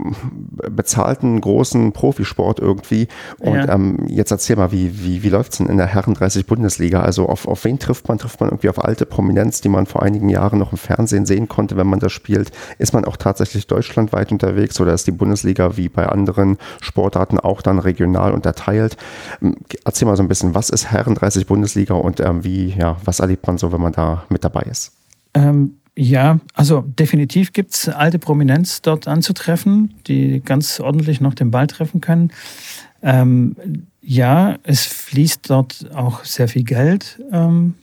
S2: bezahlten großen Profisport irgendwie. Und ja. ähm, jetzt erzähl mal, wie, wie, wie läuft es denn in der Herren 30 Bundesliga? Also auf, auf wen trifft man? Trifft man irgendwie auf alte Prominenz, die man vor einigen Jahren noch im Fernsehen sehen konnte, wenn man das spielt? Ist man auch tatsächlich deutschlandweit unterwegs oder ist die Bundesliga wie bei anderen Sportarten auch dann regional unterteilt? Ähm, erzähl mal so ein bisschen, was ist Herren 30 Bundesliga und und ähm, wie, ja, was erlebt man so, wenn man da mit dabei ist?
S3: Ähm, ja, also definitiv gibt es alte Prominenz dort anzutreffen, die ganz ordentlich noch den Ball treffen können. Ähm, ja, es fließt dort auch sehr viel Geld, ähm,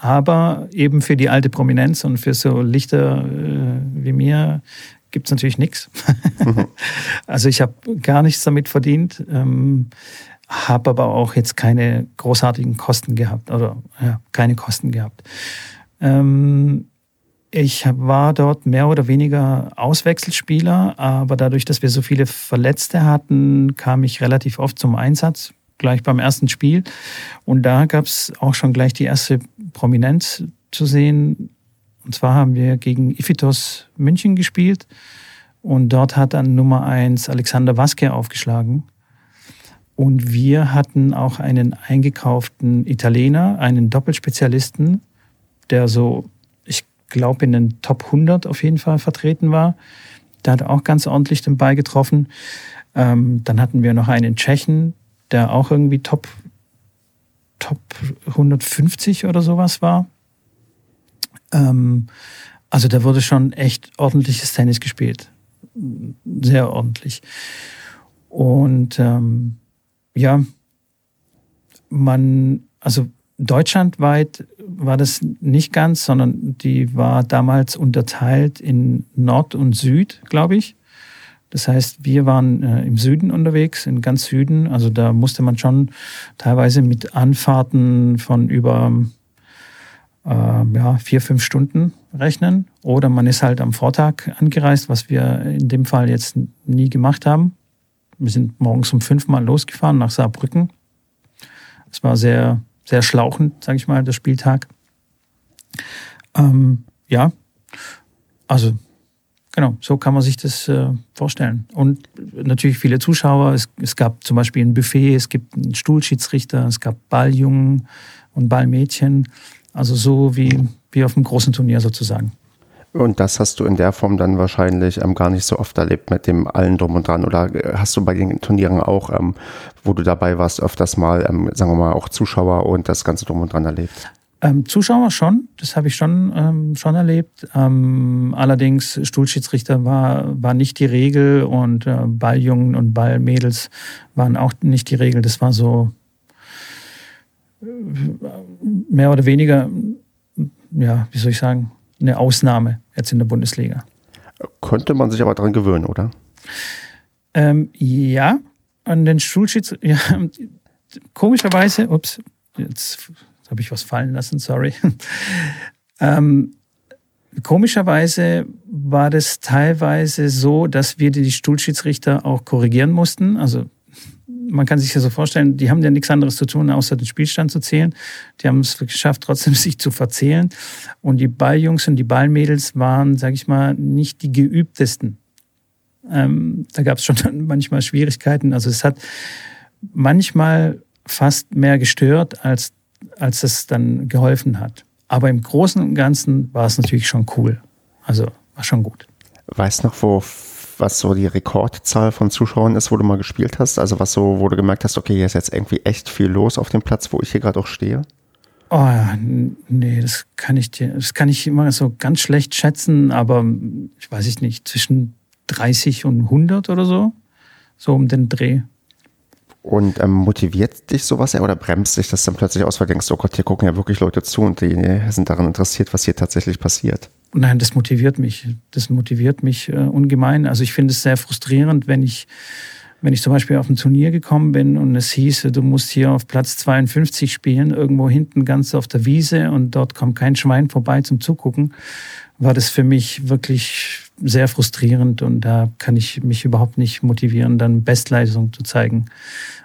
S3: aber eben für die alte Prominenz und für so Lichter äh, wie mir gibt es natürlich nichts. Mhm. Also ich habe gar nichts damit verdient. Ähm, habe aber auch jetzt keine großartigen Kosten gehabt oder ja, keine Kosten gehabt. Ähm, ich war dort mehr oder weniger Auswechselspieler, aber dadurch, dass wir so viele Verletzte hatten, kam ich relativ oft zum Einsatz, gleich beim ersten Spiel. Und da gab es auch schon gleich die erste Prominenz zu sehen. Und zwar haben wir gegen Ifitos München gespielt. Und dort hat dann Nummer eins Alexander Waske aufgeschlagen. Und wir hatten auch einen eingekauften Italiener, einen Doppelspezialisten, der so, glaube, in den Top 100 auf jeden Fall vertreten war. Der hat auch ganz ordentlich den Ball getroffen. Ähm, dann hatten wir noch einen Tschechen, der auch irgendwie Top, Top 150 oder sowas war. Ähm, also da wurde schon echt ordentliches Tennis gespielt. Sehr ordentlich. Und ähm, ja, man, also deutschlandweit war das nicht ganz, sondern die war damals unterteilt in Nord und Süd, glaube ich. Das heißt, wir waren äh, im Süden unterwegs, in ganz Süden. Also da musste man schon teilweise mit Anfahrten von über äh, ja, vier, fünf Stunden rechnen. Oder man ist halt am Vortag angereist, was wir in dem Fall jetzt nie gemacht haben. Wir sind morgens um fünf Mal losgefahren nach Saarbrücken. Es war sehr, sehr schlauchend, sage ich mal, der Spieltag. Ähm, ja, also genau, so kann man sich das äh, vorstellen. Und natürlich viele Zuschauer. Es, es, gab zum Beispiel ein Buffet, es gibt einen Stuhlschiedsrichter, es gab Balljungen und Ballmädchen. Also so wie, wie auf einem großen Turnier sozusagen.
S2: Und das hast du in der Form dann wahrscheinlich ähm, gar nicht so oft erlebt mit dem allen drum und dran. Oder äh, hast du bei den Turnieren auch, ähm, wo du dabei warst, öfters mal, ähm, sagen wir mal, auch Zuschauer und das Ganze drum und dran erlebt?
S3: Ähm, Zuschauer schon, das habe ich schon, ähm, schon erlebt. Ähm, allerdings Stuhlschiedsrichter war, war nicht die Regel und äh, Balljungen und Ballmädels waren auch nicht die Regel. Das war so äh, mehr oder weniger, ja, wie soll ich sagen, eine Ausnahme jetzt in der Bundesliga.
S2: Könnte man sich aber daran gewöhnen, oder?
S3: Ähm, ja, an den Schulschiedsrichter. Ja, komischerweise, ups, jetzt habe ich was fallen lassen, sorry. ähm, komischerweise war das teilweise so, dass wir die Stuhlschiedsrichter auch korrigieren mussten. Also man kann sich ja so vorstellen, die haben ja nichts anderes zu tun, außer den Spielstand zu zählen. Die haben es geschafft, trotzdem sich zu verzählen. Und die Balljungs und die Ballmädels waren, sage ich mal, nicht die geübtesten. Ähm, da gab es schon manchmal Schwierigkeiten. Also es hat manchmal fast mehr gestört, als, als es dann geholfen hat. Aber im Großen und Ganzen war es natürlich schon cool. Also war schon gut.
S2: Weißt noch, wo was so die Rekordzahl von Zuschauern ist, wo du mal gespielt hast? Also was so, wo du gemerkt hast, okay, hier ist jetzt irgendwie echt viel los auf dem Platz, wo ich hier gerade auch stehe?
S3: Oh ja, nee, das kann ich dir, das kann ich immer so ganz schlecht schätzen, aber ich weiß ich nicht, zwischen 30 und 100 oder so, so um den Dreh.
S2: Und ähm, motiviert dich sowas oder bremst dich das dann plötzlich aus, weil du denkst, oh Gott, hier gucken ja wirklich Leute zu und die sind daran interessiert, was hier tatsächlich passiert?
S3: Nein, das motiviert mich. Das motiviert mich äh, ungemein. Also ich finde es sehr frustrierend, wenn ich, wenn ich zum Beispiel auf ein Turnier gekommen bin und es hieße, du musst hier auf Platz 52 spielen, irgendwo hinten ganz auf der Wiese und dort kommt kein Schwein vorbei zum Zugucken, war das für mich wirklich sehr frustrierend und da kann ich mich überhaupt nicht motivieren, dann Bestleistung zu zeigen.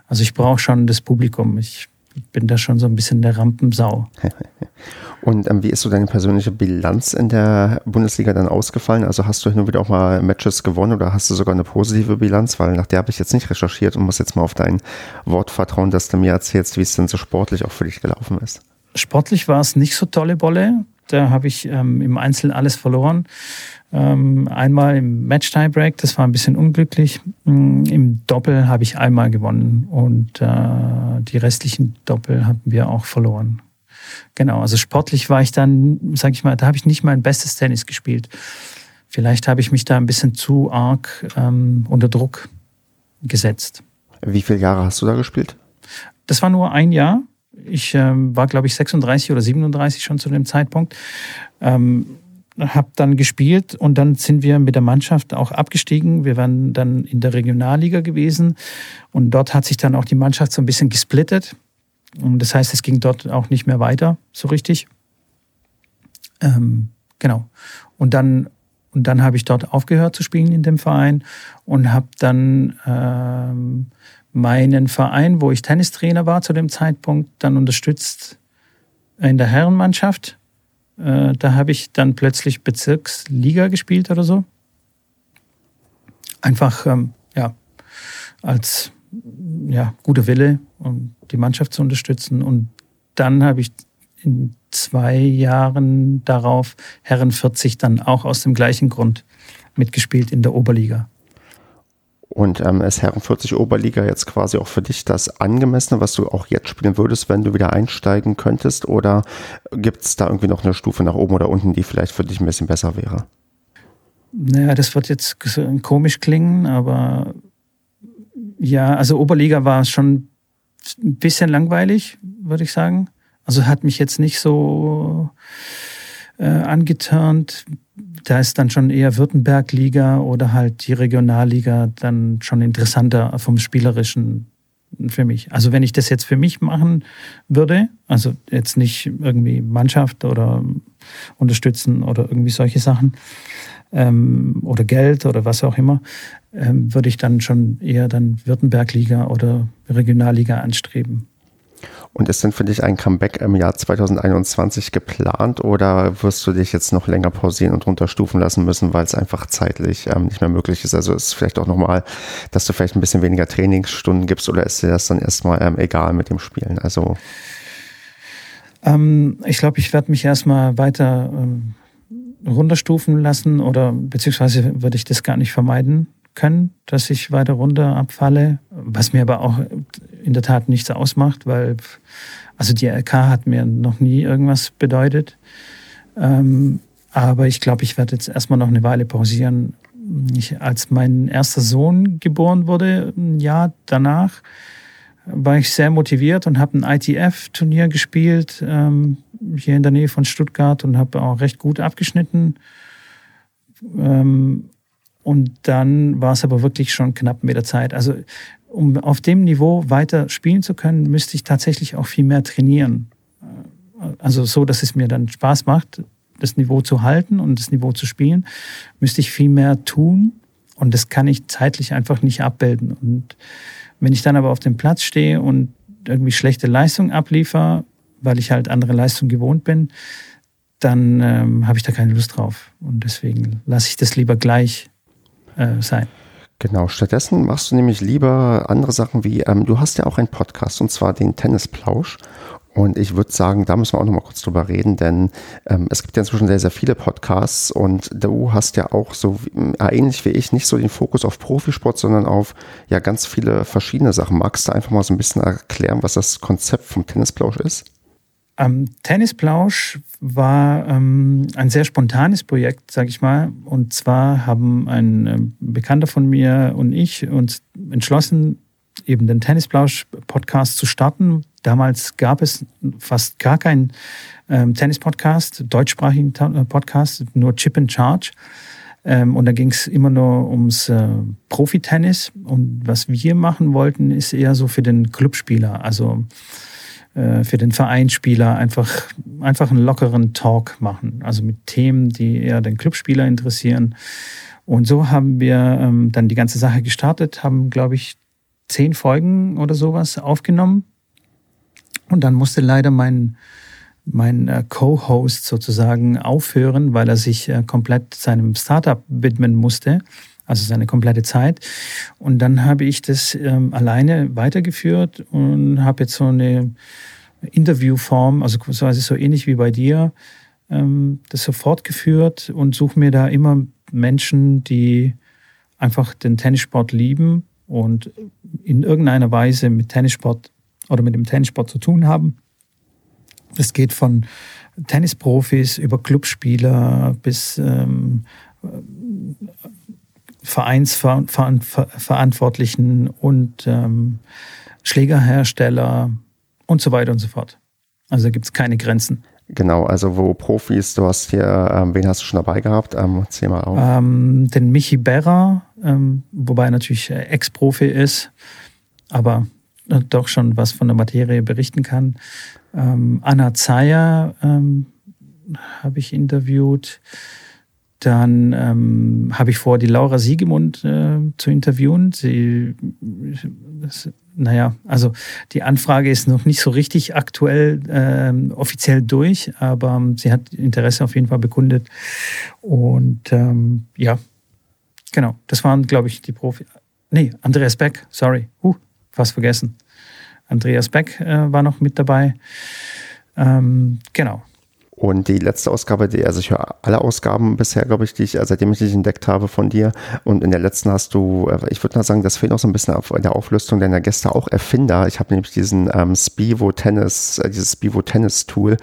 S3: Also ich brauche schon das Publikum. Ich bin da schon so ein bisschen der Rampensau.
S2: Und ähm, wie ist so deine persönliche Bilanz in der Bundesliga dann ausgefallen? Also hast du hin und wieder auch mal Matches gewonnen oder hast du sogar eine positive Bilanz? Weil nach der habe ich jetzt nicht recherchiert und muss jetzt mal auf dein Wort vertrauen, dass du mir erzählst, wie es denn so sportlich auch für dich gelaufen ist.
S3: Sportlich war es nicht so tolle Bolle. Da habe ich ähm, im Einzel alles verloren. Ähm, einmal im Match-Tiebreak, das war ein bisschen unglücklich. Mm, Im Doppel habe ich einmal gewonnen und äh, die restlichen Doppel haben wir auch verloren. Genau, also sportlich war ich dann, sag ich mal, da habe ich nicht mein bestes Tennis gespielt. Vielleicht habe ich mich da ein bisschen zu arg ähm, unter Druck gesetzt.
S2: Wie viele Jahre hast du da gespielt?
S3: Das war nur ein Jahr. Ich ähm, war, glaube ich, 36 oder 37 schon zu dem Zeitpunkt. Ähm, habe dann gespielt und dann sind wir mit der Mannschaft auch abgestiegen. Wir waren dann in der Regionalliga gewesen und dort hat sich dann auch die Mannschaft so ein bisschen gesplittet. Und das heißt, es ging dort auch nicht mehr weiter so richtig. Ähm, genau. Und dann und dann habe ich dort aufgehört zu spielen in dem Verein und habe dann ähm, meinen Verein, wo ich Tennistrainer war zu dem Zeitpunkt, dann unterstützt in der Herrenmannschaft. Äh, da habe ich dann plötzlich Bezirksliga gespielt oder so. Einfach, ähm, ja, als ja, guter Wille, um die Mannschaft zu unterstützen. Und dann habe ich in zwei Jahren darauf Herren 40 dann auch aus dem gleichen Grund mitgespielt in der Oberliga.
S2: Und ähm, ist Herren 40 Oberliga jetzt quasi auch für dich das angemessene, was du auch jetzt spielen würdest, wenn du wieder einsteigen könntest? Oder gibt es da irgendwie noch eine Stufe nach oben oder unten, die vielleicht für dich ein bisschen besser wäre?
S3: Naja, das wird jetzt komisch klingen, aber ja, also Oberliga war schon ein bisschen langweilig, würde ich sagen. Also hat mich jetzt nicht so äh, angeturnt da ist dann schon eher Württemberg-Liga oder halt die Regionalliga dann schon interessanter vom Spielerischen für mich. Also wenn ich das jetzt für mich machen würde, also jetzt nicht irgendwie Mannschaft oder unterstützen oder irgendwie solche Sachen ähm, oder Geld oder was auch immer, ähm, würde ich dann schon eher dann Württemberg-Liga oder Regionalliga anstreben.
S2: Und ist denn für dich ein Comeback im Jahr 2021 geplant oder wirst du dich jetzt noch länger pausieren und runterstufen lassen müssen, weil es einfach zeitlich ähm, nicht mehr möglich ist? Also ist vielleicht auch nochmal, dass du vielleicht ein bisschen weniger Trainingsstunden gibst oder ist dir das dann erstmal ähm, egal mit dem Spielen? Also
S3: ähm, ich glaube, ich werde mich erstmal weiter ähm, runterstufen lassen oder beziehungsweise würde ich das gar nicht vermeiden können, dass ich weiter runter abfalle, was mir aber auch in der Tat nichts ausmacht, weil also die LK hat mir noch nie irgendwas bedeutet. Ähm, aber ich glaube, ich werde jetzt erstmal noch eine Weile pausieren. Ich, als mein erster Sohn geboren wurde, ein Jahr danach, war ich sehr motiviert und habe ein ITF-Turnier gespielt, ähm, hier in der Nähe von Stuttgart und habe auch recht gut abgeschnitten. Ähm, und dann war es aber wirklich schon knapp mit der Zeit. Also um auf dem Niveau weiter spielen zu können, müsste ich tatsächlich auch viel mehr trainieren. Also so, dass es mir dann Spaß macht, das Niveau zu halten und das Niveau zu spielen, müsste ich viel mehr tun. Und das kann ich zeitlich einfach nicht abbilden. Und Wenn ich dann aber auf dem Platz stehe und irgendwie schlechte Leistung abliefer, weil ich halt andere Leistung gewohnt bin, dann ähm, habe ich da keine Lust drauf. Und deswegen lasse ich das lieber gleich äh, sein.
S2: Genau, stattdessen machst du nämlich lieber andere Sachen wie, ähm, du hast ja auch einen Podcast und zwar den Tennisplausch. Und ich würde sagen, da müssen wir auch noch mal kurz drüber reden, denn ähm, es gibt ja inzwischen sehr, sehr viele Podcasts und du hast ja auch so äh, ähnlich wie ich nicht so den Fokus auf Profisport, sondern auf ja ganz viele verschiedene Sachen. Magst du einfach mal so ein bisschen erklären, was das Konzept vom Tennisplausch ist?
S3: Ähm, Tennisplausch war ähm, ein sehr spontanes Projekt, sage ich mal. Und zwar haben ein äh, Bekannter von mir und ich uns entschlossen, eben den Tennisplausch-Podcast zu starten. Damals gab es fast gar keinen ähm, Tennis-Podcast, deutschsprachigen äh, Podcast, nur Chip and Charge. Ähm, und da ging es immer nur ums äh, Profi-Tennis. Und was wir machen wollten, ist eher so für den Clubspieler. Also für den Vereinsspieler einfach, einfach einen lockeren Talk machen. Also mit Themen, die eher den Clubspieler interessieren. Und so haben wir ähm, dann die ganze Sache gestartet, haben, glaube ich, zehn Folgen oder sowas aufgenommen. Und dann musste leider mein, mein äh, Co-Host sozusagen aufhören, weil er sich äh, komplett seinem Startup widmen musste also seine komplette Zeit. Und dann habe ich das ähm, alleine weitergeführt und habe jetzt so eine Interviewform, also quasi so ähnlich wie bei dir, ähm, das so fortgeführt und suche mir da immer Menschen, die einfach den Tennissport lieben und in irgendeiner Weise mit Tennissport oder mit dem Tennissport zu tun haben. Das geht von Tennisprofis über Clubspieler bis ähm, Vereinsverantwortlichen und ähm, Schlägerhersteller und so weiter und so fort. Also da gibt es keine Grenzen.
S2: Genau, also wo Profis, du hast hier, ähm, wen hast du schon dabei gehabt? Ähm, erzähl mal auf.
S3: Ähm, den Michi Berra, ähm, wobei er natürlich äh, Ex-Profi ist, aber äh, doch schon was von der Materie berichten kann. Ähm, Anna Zeyer ähm, habe ich interviewt. Dann ähm, habe ich vor, die Laura Siegemund äh, zu interviewen. Sie, das, naja, also die Anfrage ist noch nicht so richtig aktuell äh, offiziell durch, aber ähm, sie hat Interesse auf jeden Fall bekundet. Und ähm, ja, genau, das waren, glaube ich, die Profi. Nee, Andreas Beck, sorry, uh, fast vergessen. Andreas Beck äh, war noch mit dabei. Ähm, genau.
S2: Und die letzte Ausgabe, die, also ich höre alle Ausgaben bisher, glaube ich, die ich, seitdem ich dich entdeckt habe von dir. Und in der letzten hast du, äh, ich würde mal sagen, das fehlt noch so ein bisschen auf der Auflistung deiner Gäste auch Erfinder. Ich habe nämlich diesen ähm, Spivo Tennis, äh, dieses Spivo Tennis Tool,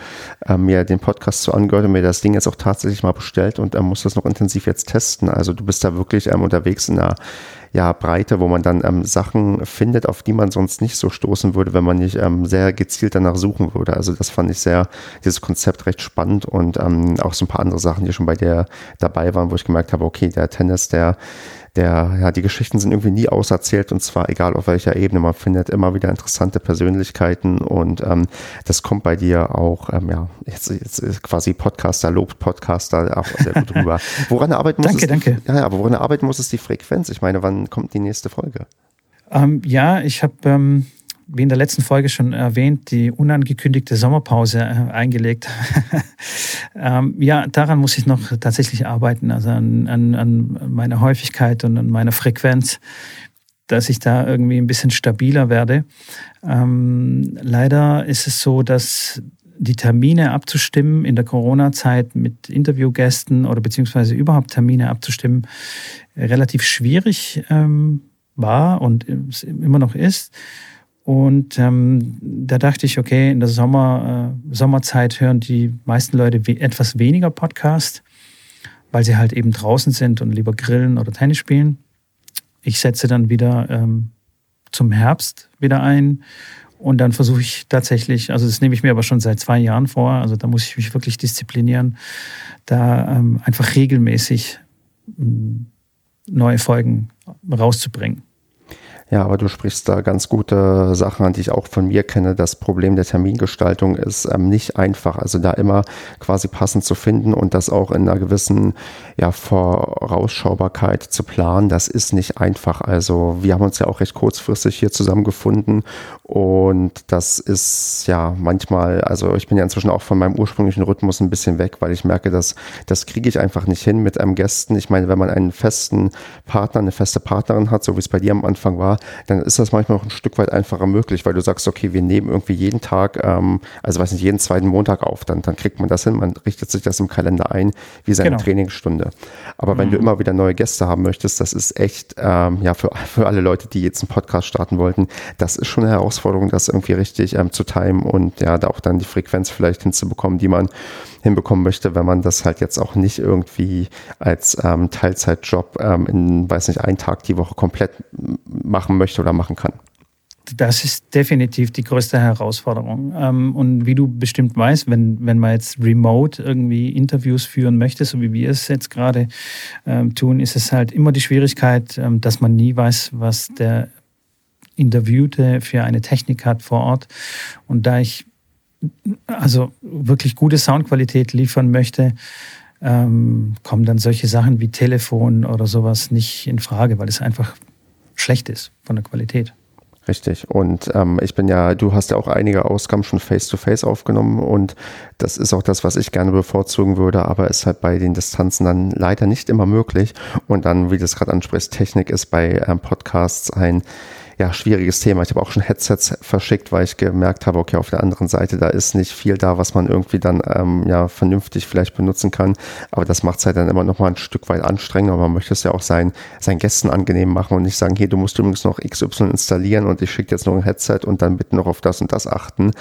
S2: äh, mir den Podcast zu angehört und mir das Ding jetzt auch tatsächlich mal bestellt und äh, muss das noch intensiv jetzt testen. Also du bist da wirklich ähm, unterwegs in einer ja, Breite, wo man dann ähm, Sachen findet, auf die man sonst nicht so stoßen würde, wenn man nicht ähm, sehr gezielt danach suchen würde. Also das fand ich sehr, dieses Konzept recht spannend und ähm, auch so ein paar andere Sachen, die schon bei der dabei waren, wo ich gemerkt habe, okay, der Tennis, der der, ja, die Geschichten sind irgendwie nie auserzählt und zwar egal auf welcher Ebene. Man findet immer wieder interessante Persönlichkeiten und ähm, das kommt bei dir auch, ähm, ja, jetzt, jetzt quasi Podcaster, lobt Podcaster auch sehr gut rüber. Woran arbeiten muss
S3: danke,
S2: es,
S3: danke.
S2: Ja, ja, aber woran arbeiten muss es die Frequenz? Ich meine, wann kommt die nächste Folge?
S3: Ähm, ja, ich habe ähm, wie in der letzten Folge schon erwähnt, die unangekündigte Sommerpause äh, eingelegt. ähm, ja, daran muss ich noch tatsächlich arbeiten, also an, an, an meiner Häufigkeit und an meiner Frequenz, dass ich da irgendwie ein bisschen stabiler werde. Ähm, leider ist es so, dass die Termine abzustimmen in der Corona-Zeit mit Interviewgästen oder beziehungsweise überhaupt Termine abzustimmen relativ schwierig ähm, war und immer noch ist. Und ähm, da dachte ich, okay, in der Sommer, äh, Sommerzeit hören die meisten Leute we etwas weniger Podcast, weil sie halt eben draußen sind und lieber grillen oder Tennis spielen. Ich setze dann wieder ähm, zum Herbst wieder ein und dann versuche ich tatsächlich, also das nehme ich mir aber schon seit zwei Jahren vor, also da muss ich mich wirklich disziplinieren, da ähm, einfach regelmäßig ähm, neue Folgen rauszubringen.
S2: Ja, aber du sprichst da ganz gute Sachen an, die ich auch von mir kenne. Das Problem der Termingestaltung ist ähm, nicht einfach. Also da immer quasi passend zu finden und das auch in einer gewissen ja, Vorausschaubarkeit zu planen, das ist nicht einfach. Also wir haben uns ja auch recht kurzfristig hier zusammengefunden und das ist ja manchmal, also ich bin ja inzwischen auch von meinem ursprünglichen Rhythmus ein bisschen weg, weil ich merke, dass das kriege ich einfach nicht hin mit einem Gästen. Ich meine, wenn man einen festen Partner, eine feste Partnerin hat, so wie es bei dir am Anfang war, dann ist das manchmal auch ein Stück weit einfacher möglich, weil du sagst, okay, wir nehmen irgendwie jeden Tag, ähm, also weiß nicht, jeden zweiten Montag auf, dann, dann kriegt man das hin, man richtet sich das im Kalender ein, wie seine genau. Trainingsstunde. Aber wenn mhm. du immer wieder neue Gäste haben möchtest, das ist echt, ähm, ja, für, für alle Leute, die jetzt einen Podcast starten wollten, das ist schon eine Herausforderung Herausforderung, das irgendwie richtig ähm, zu timen und ja, da auch dann die Frequenz vielleicht hinzubekommen, die man hinbekommen möchte, wenn man das halt jetzt auch nicht irgendwie als ähm, Teilzeitjob ähm, in, weiß nicht, einen Tag die Woche komplett machen möchte oder machen kann.
S3: Das ist definitiv die größte Herausforderung. Ähm, und wie du bestimmt weißt, wenn, wenn man jetzt remote irgendwie Interviews führen möchte, so wie wir es jetzt gerade ähm, tun, ist es halt immer die Schwierigkeit, ähm, dass man nie weiß, was der Interviewte für eine Technik hat vor Ort. Und da ich also wirklich gute Soundqualität liefern möchte, ähm, kommen dann solche Sachen wie Telefon oder sowas nicht in Frage, weil es einfach schlecht ist von der Qualität.
S2: Richtig. Und ähm, ich bin ja, du hast ja auch einige Ausgaben schon face-to-face -face aufgenommen und das ist auch das, was ich gerne bevorzugen würde, aber ist halt bei den Distanzen dann leider nicht immer möglich. Und dann, wie du es gerade ansprichst, Technik ist bei ähm, Podcasts ein ja, schwieriges Thema. Ich habe auch schon Headsets verschickt, weil ich gemerkt habe, okay, auf der anderen Seite, da ist nicht viel da, was man irgendwie dann ähm, ja vernünftig vielleicht benutzen kann. Aber das macht es halt dann immer noch mal ein Stück weit anstrengender. Man möchte es ja auch sein, seinen Gästen angenehm machen und nicht sagen, hey, du musst übrigens noch XY installieren und ich schicke jetzt noch ein Headset und dann bitte noch auf das und das achten.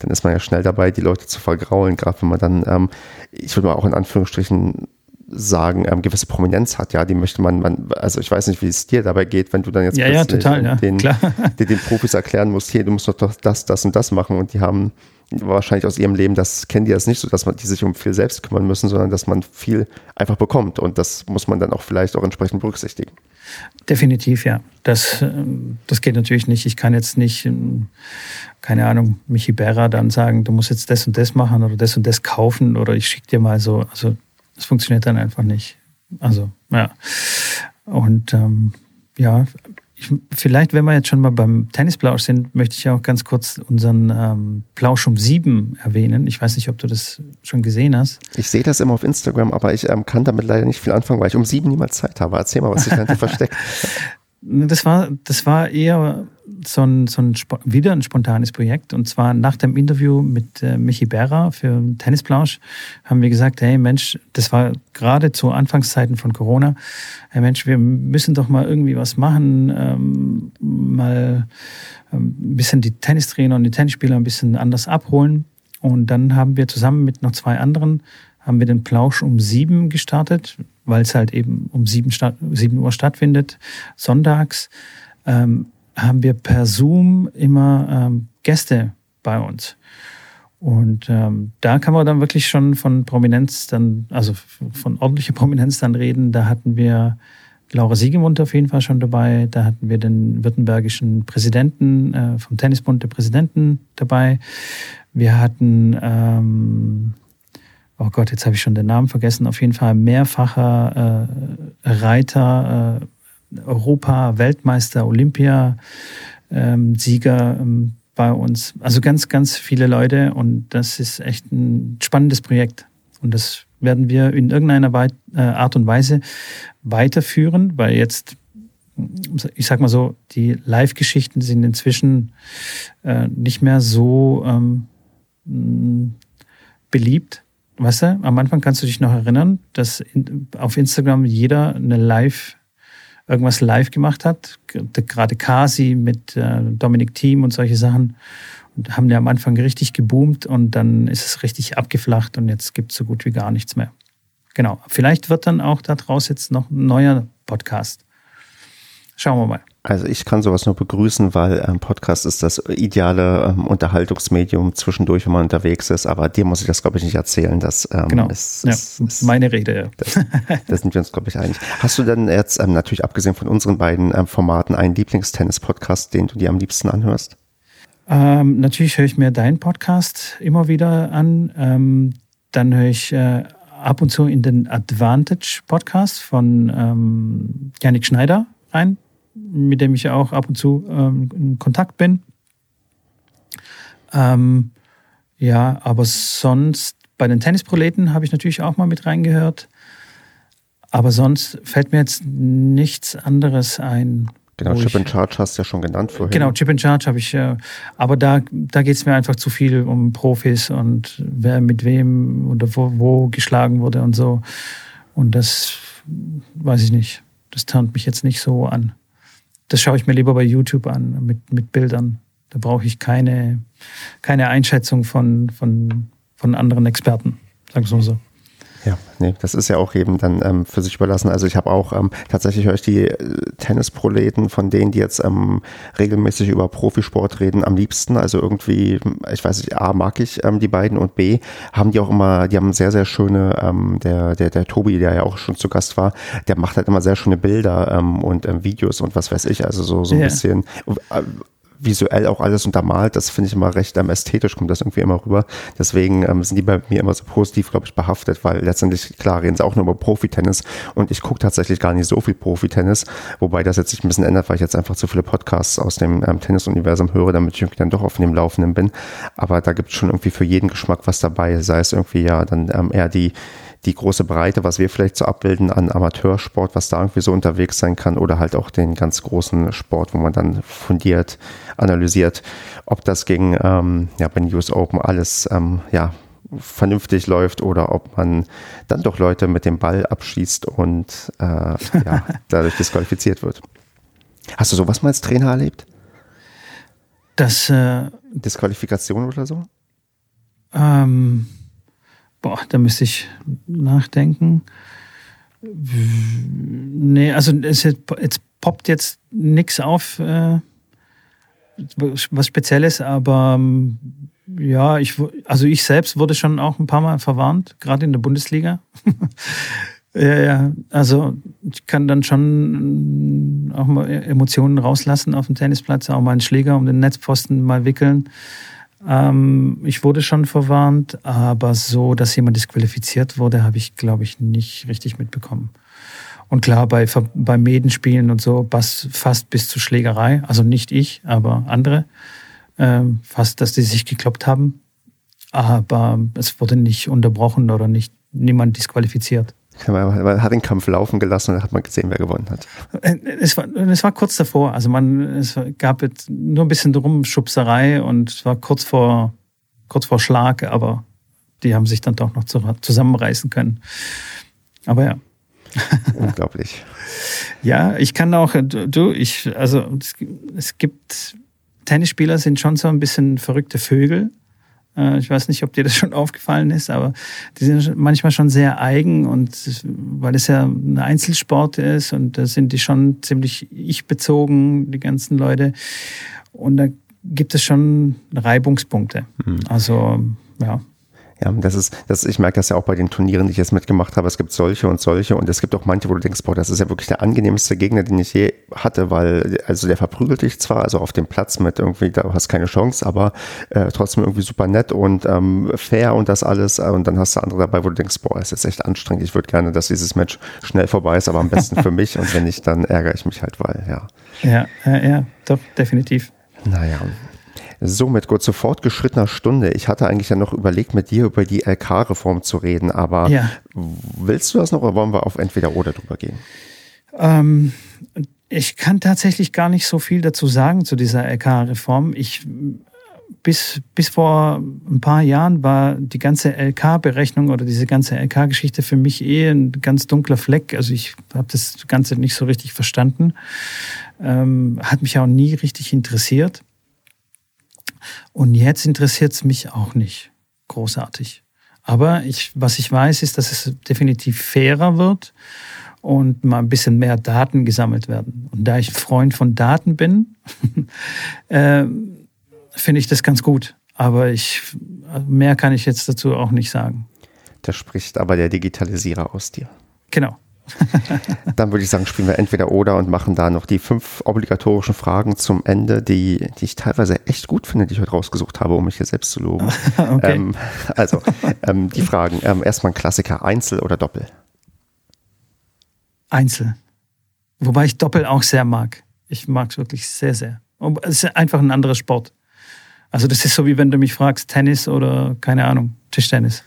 S2: Dann ist man ja schnell dabei, die Leute zu vergraulen, gerade wenn man dann, ähm, ich würde mal auch in Anführungsstrichen sagen, ähm, gewisse Prominenz hat, ja, die möchte man, man, also ich weiß nicht, wie es dir dabei geht, wenn du dann jetzt
S3: ja, ja, total, ja,
S2: den, den, den, Profis erklären musst, hier, du musst doch das, das und das machen und die haben wahrscheinlich aus ihrem Leben, das kennen die das nicht so, dass man die sich um viel selbst kümmern müssen, sondern dass man viel einfach bekommt und das muss man dann auch vielleicht auch entsprechend berücksichtigen.
S3: Definitiv, ja. Das, ähm, das geht natürlich nicht. Ich kann jetzt nicht, ähm, keine Ahnung, Michi Berra dann sagen, du musst jetzt das und das machen oder das und das kaufen oder ich schicke dir mal so. Also das funktioniert dann einfach nicht. Also, ja. Und ähm, ja, ich, vielleicht, wenn wir jetzt schon mal beim Tennisplausch sind, möchte ich auch ganz kurz unseren ähm, Plausch um sieben erwähnen. Ich weiß nicht, ob du das schon gesehen hast.
S2: Ich sehe das immer auf Instagram, aber ich ähm, kann damit leider nicht viel anfangen, weil ich um sieben niemals Zeit habe. Erzähl mal, was sich dahinter versteckt.
S3: Das war, das war eher so ein, so ein, wieder ein spontanes Projekt. Und zwar nach dem Interview mit äh, Michi Berra für Tennisplausch haben wir gesagt, hey Mensch, das war gerade zu Anfangszeiten von Corona. Hey Mensch, wir müssen doch mal irgendwie was machen, ähm, mal ähm, ein bisschen die Tennistrainer und die Tennisspieler ein bisschen anders abholen. Und dann haben wir zusammen mit noch zwei anderen haben wir den Plausch um sieben gestartet, weil es halt eben um sieben, sieben Uhr stattfindet, sonntags. Ähm, haben wir per Zoom immer ähm, Gäste bei uns. Und ähm, da kann man dann wirklich schon von Prominenz dann, also von ordentlicher Prominenz dann reden. Da hatten wir Laura Siegemund auf jeden Fall schon dabei. Da hatten wir den württembergischen Präsidenten äh, vom Tennisbund, der Präsidenten dabei. Wir hatten, ähm, oh Gott, jetzt habe ich schon den Namen vergessen, auf jeden Fall mehrfacher äh, Reiter, äh, Europa, Weltmeister, Olympia, ähm, ähm, bei uns. Also ganz, ganz viele Leute und das ist echt ein spannendes Projekt. Und das werden wir in irgendeiner äh, Art und Weise weiterführen, weil jetzt, ich sag mal so, die Live-Geschichten sind inzwischen äh, nicht mehr so ähm, beliebt. Weißt du, am Anfang kannst du dich noch erinnern, dass auf Instagram jeder eine Live- irgendwas live gemacht hat. Gerade Kasi mit äh, Dominik Thiem und solche Sachen. Und haben ja am Anfang richtig geboomt und dann ist es richtig abgeflacht und jetzt gibt es so gut wie gar nichts mehr. Genau. Vielleicht wird dann auch daraus jetzt noch ein neuer Podcast. Schauen wir mal.
S2: Also ich kann sowas nur begrüßen, weil ähm, Podcast ist das ideale ähm, Unterhaltungsmedium zwischendurch, wenn man unterwegs ist. Aber dir muss ich das, glaube ich, nicht erzählen. Das ähm,
S3: genau.
S2: ist,
S3: ja,
S2: ist, ist,
S3: meine Rede. Ja.
S2: Das sind wir uns, glaube ich, einig. Hast du denn jetzt, ähm, natürlich abgesehen von unseren beiden ähm, Formaten, einen Lieblingstennis-Podcast, den du dir am liebsten anhörst?
S3: Ähm, natürlich höre ich mir deinen Podcast immer wieder an. Ähm, dann höre ich äh, ab und zu in den Advantage Podcast von ähm, Janik Schneider rein mit dem ich auch ab und zu ähm, in Kontakt bin. Ähm, ja, aber sonst bei den Tennisproleten habe ich natürlich auch mal mit reingehört. Aber sonst fällt mir jetzt nichts anderes ein.
S2: Genau, Chip and Charge hast du ja schon genannt vorhin.
S3: Genau, Chip and Charge habe ich, äh, aber da, da geht es mir einfach zu viel um Profis und wer mit wem oder wo, wo geschlagen wurde und so. Und das weiß ich nicht. Das turnt mich jetzt nicht so an das schaue ich mir lieber bei YouTube an mit, mit Bildern. Da brauche ich keine, keine Einschätzung von, von, von anderen Experten, sagen wir mal so.
S2: Ja, nee, das ist ja auch eben dann ähm, für sich überlassen. Also ich habe auch ähm, tatsächlich höre ich die äh, Tennisproleten von denen, die jetzt ähm, regelmäßig über Profisport reden, am liebsten. Also irgendwie, ich weiß nicht, A mag ich ähm, die beiden und B haben die auch immer, die haben sehr, sehr schöne, ähm, der, der, der Tobi, der ja auch schon zu Gast war, der macht halt immer sehr schöne Bilder ähm, und ähm, Videos und was weiß ich. Also so, so ein ja. bisschen äh, visuell auch alles untermalt. Das finde ich immer recht ähm, ästhetisch, kommt das irgendwie immer rüber. Deswegen ähm, sind die bei mir immer so positiv, glaube ich, behaftet, weil letztendlich, klar, reden sie auch nur über Profitennis und ich gucke tatsächlich gar nicht so viel Profitennis, wobei das jetzt sich ein bisschen ändert, weil ich jetzt einfach zu viele Podcasts aus dem ähm, Tennisuniversum höre, damit ich irgendwie dann doch auf dem Laufenden bin. Aber da gibt es schon irgendwie für jeden Geschmack was dabei, sei es irgendwie ja dann ähm, eher die die große Breite, was wir vielleicht so abbilden an Amateursport, was da irgendwie so unterwegs sein kann oder halt auch den ganz großen Sport, wo man dann fundiert analysiert, ob das gegen ähm, ja, bei den US Open alles ähm, ja, vernünftig läuft oder ob man dann doch Leute mit dem Ball abschießt und äh, ja, dadurch disqualifiziert wird. Hast du sowas mal als Trainer erlebt?
S3: Das äh,
S2: Disqualifikation oder so?
S3: Ähm, Boah, da müsste ich nachdenken. Nee, also es jetzt poppt jetzt nichts auf, äh, was Spezielles, aber ähm, ja, ich, also ich selbst wurde schon auch ein paar Mal verwarnt, gerade in der Bundesliga. ja, ja, also ich kann dann schon auch mal Emotionen rauslassen auf dem Tennisplatz, auch mal einen Schläger um den Netzpfosten mal wickeln. Ähm, ich wurde schon verwarnt, aber so, dass jemand disqualifiziert wurde, habe ich, glaube ich, nicht richtig mitbekommen. Und klar, bei, bei Medenspielen und so, fast bis zur Schlägerei, also nicht ich, aber andere, äh, fast, dass die sich gekloppt haben. Aber es wurde nicht unterbrochen oder nicht niemand disqualifiziert.
S2: Man hat den Kampf laufen gelassen und dann hat man gesehen, wer gewonnen hat.
S3: Äh, es war, es war kurz davor. Also man, es gab jetzt nur ein bisschen drum Schubserei und es war kurz vor, kurz vor Schlag, aber die haben sich dann doch noch zusammenreißen können. Aber ja.
S2: Unglaublich.
S3: ja, ich kann auch, du, ich, also es, es gibt Tennisspieler sind schon so ein bisschen verrückte Vögel. Äh, ich weiß nicht, ob dir das schon aufgefallen ist, aber die sind manchmal schon sehr eigen und weil es ja ein Einzelsport ist und da sind die schon ziemlich ich-bezogen, die ganzen Leute. Und da gibt es schon Reibungspunkte. Mhm. Also, ja.
S2: Ja, das ist, das, ich merke das ja auch bei den Turnieren, die ich jetzt mitgemacht habe. Es gibt solche und solche und es gibt auch manche, wo du denkst, boah, das ist ja wirklich der angenehmste Gegner, den ich je hatte, weil, also der verprügelt dich zwar, also auf dem Platz mit irgendwie, da hast keine Chance, aber äh, trotzdem irgendwie super nett und ähm, fair und das alles. Und dann hast du andere dabei, wo du denkst, boah, es ist echt anstrengend. Ich würde gerne, dass dieses Match schnell vorbei ist, aber am besten für mich. Und wenn nicht, dann ärgere ich mich halt, weil, ja.
S3: Ja, ja, ja, doch, definitiv.
S2: Naja, Somit gut zu fortgeschrittener Stunde. Ich hatte eigentlich ja noch überlegt, mit dir über die LK-Reform zu reden, aber ja. willst du das noch oder wollen wir auf entweder oder drüber gehen?
S3: Ähm, ich kann tatsächlich gar nicht so viel dazu sagen zu dieser LK-Reform. Ich bis, bis vor ein paar Jahren war die ganze LK-Berechnung oder diese ganze LK-Geschichte für mich eh ein ganz dunkler Fleck. Also ich habe das Ganze nicht so richtig verstanden. Ähm, hat mich auch nie richtig interessiert. Und jetzt interessiert es mich auch nicht großartig. Aber ich, was ich weiß, ist, dass es definitiv fairer wird und mal ein bisschen mehr Daten gesammelt werden. Und da ich Freund von Daten bin, äh, finde ich das ganz gut. Aber ich, mehr kann ich jetzt dazu auch nicht sagen.
S2: Da spricht aber der Digitalisierer aus dir.
S3: Genau.
S2: Dann würde ich sagen, spielen wir entweder oder und machen da noch die fünf obligatorischen Fragen zum Ende, die, die ich teilweise echt gut finde, die ich heute rausgesucht habe, um mich hier selbst zu loben. okay. Ähm, also, ähm, die Fragen. Ähm, erstmal ein Klassiker, Einzel oder Doppel?
S3: Einzel. Wobei ich Doppel auch sehr mag. Ich mag es wirklich sehr, sehr. Es ist einfach ein anderer Sport. Also das ist so, wie wenn du mich fragst, Tennis oder keine Ahnung, Tischtennis.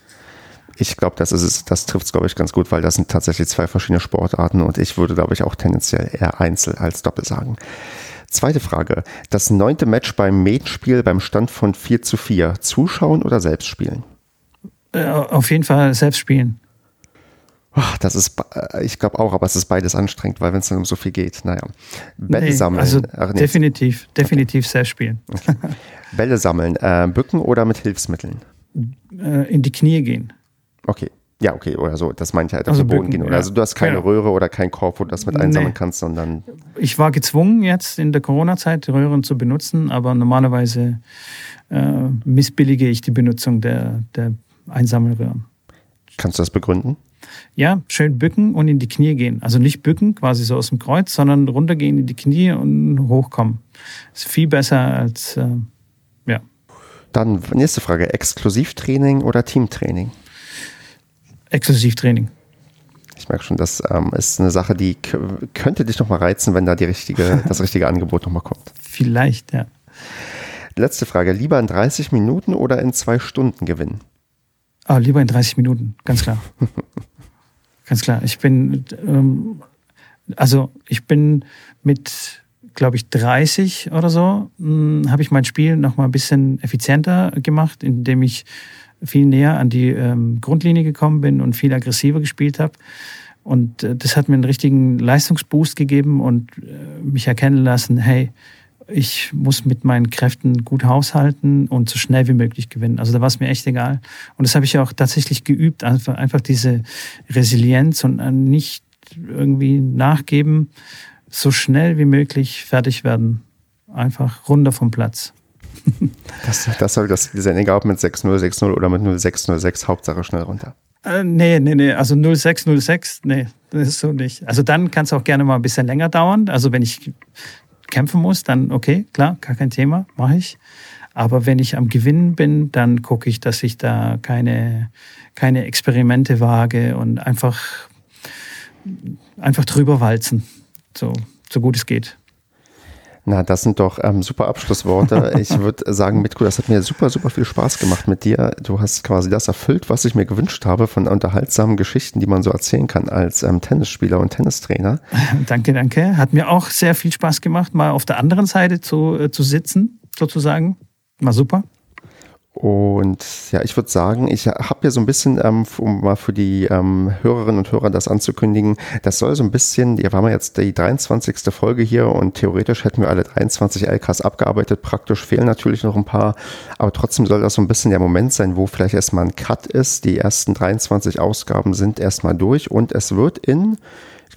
S2: Ich glaube, das ist es, das trifft es, glaube ich, ganz gut, weil das sind tatsächlich zwei verschiedene Sportarten und ich würde, glaube ich, auch tendenziell eher Einzel als Doppel sagen. Zweite Frage. Das neunte Match beim Med-Spiel beim Stand von 4 zu 4. Zuschauen oder selbst spielen?
S3: Äh, auf jeden Fall selbst spielen.
S2: Das ist, äh, ich glaube auch, aber es ist beides anstrengend, weil wenn es dann um so viel geht, naja. Bälle nee, sammeln.
S3: Also Ach, nee. definitiv, definitiv okay. selbst spielen. Okay.
S2: Bälle sammeln, äh, bücken oder mit Hilfsmitteln?
S3: Äh, in die Knie gehen.
S2: Okay. Ja, okay, oder so. Das meinte ich halt also auf den Boden gehen. Oder? Ja. Also du hast keine genau. Röhre oder keinen Korb, wo du das mit einsammeln nee. kannst, sondern.
S3: Ich war gezwungen, jetzt in der Corona-Zeit Röhren zu benutzen, aber normalerweise äh, missbillige ich die Benutzung der, der Einsammelröhren.
S2: Kannst du das begründen?
S3: Ja, schön bücken und in die Knie gehen. Also nicht bücken, quasi so aus dem Kreuz, sondern runtergehen in die Knie und hochkommen. Ist viel besser als, äh, ja.
S2: Dann nächste Frage: Exklusivtraining oder Teamtraining?
S3: Exklusivtraining.
S2: Ich merke schon, das ähm, ist eine Sache, die könnte dich nochmal reizen, wenn da die richtige, das richtige Angebot nochmal kommt.
S3: Vielleicht, ja.
S2: Letzte Frage. Lieber in 30 Minuten oder in zwei Stunden gewinnen?
S3: Ah, lieber in 30 Minuten, ganz klar. ganz klar. Ich bin, ähm, also ich bin mit, glaube ich, 30 oder so, hm, habe ich mein Spiel nochmal ein bisschen effizienter gemacht, indem ich viel näher an die ähm, Grundlinie gekommen bin und viel aggressiver gespielt habe. Und äh, das hat mir einen richtigen Leistungsboost gegeben und äh, mich erkennen lassen, hey, ich muss mit meinen Kräften gut haushalten und so schnell wie möglich gewinnen. Also da war es mir echt egal. Und das habe ich auch tatsächlich geübt, einfach, einfach diese Resilienz und äh, nicht irgendwie nachgeben, so schnell wie möglich fertig werden. Einfach runter vom Platz.
S2: Das, das soll das die Sendung auch mit 6-0, 6-0 oder mit 0-6, 06, Hauptsache schnell runter.
S3: Äh, nee, nee, nee. Also 06, 06, nee, das ist so nicht. Also dann kann es auch gerne mal ein bisschen länger dauern. Also wenn ich kämpfen muss, dann okay, klar, gar kein Thema, mache ich. Aber wenn ich am Gewinnen bin, dann gucke ich, dass ich da keine, keine Experimente wage und einfach, einfach drüber walzen, so, so gut es geht.
S2: Na, das sind doch ähm, super Abschlussworte. Ich würde sagen, Mitko, das hat mir super, super viel Spaß gemacht mit dir. Du hast quasi das erfüllt, was ich mir gewünscht habe von unterhaltsamen Geschichten, die man so erzählen kann als ähm, Tennisspieler und Tennistrainer.
S3: Danke, danke. Hat mir auch sehr viel Spaß gemacht, mal auf der anderen Seite zu, äh, zu sitzen, sozusagen. War super.
S2: Und ja, ich würde sagen, ich habe ja so ein bisschen, ähm, um mal für die ähm, Hörerinnen und Hörer das anzukündigen, das soll so ein bisschen, ja, wir haben jetzt die 23. Folge hier und theoretisch hätten wir alle 23 LKs abgearbeitet. Praktisch fehlen natürlich noch ein paar, aber trotzdem soll das so ein bisschen der Moment sein, wo vielleicht erstmal ein Cut ist. Die ersten 23 Ausgaben sind erstmal durch und es wird in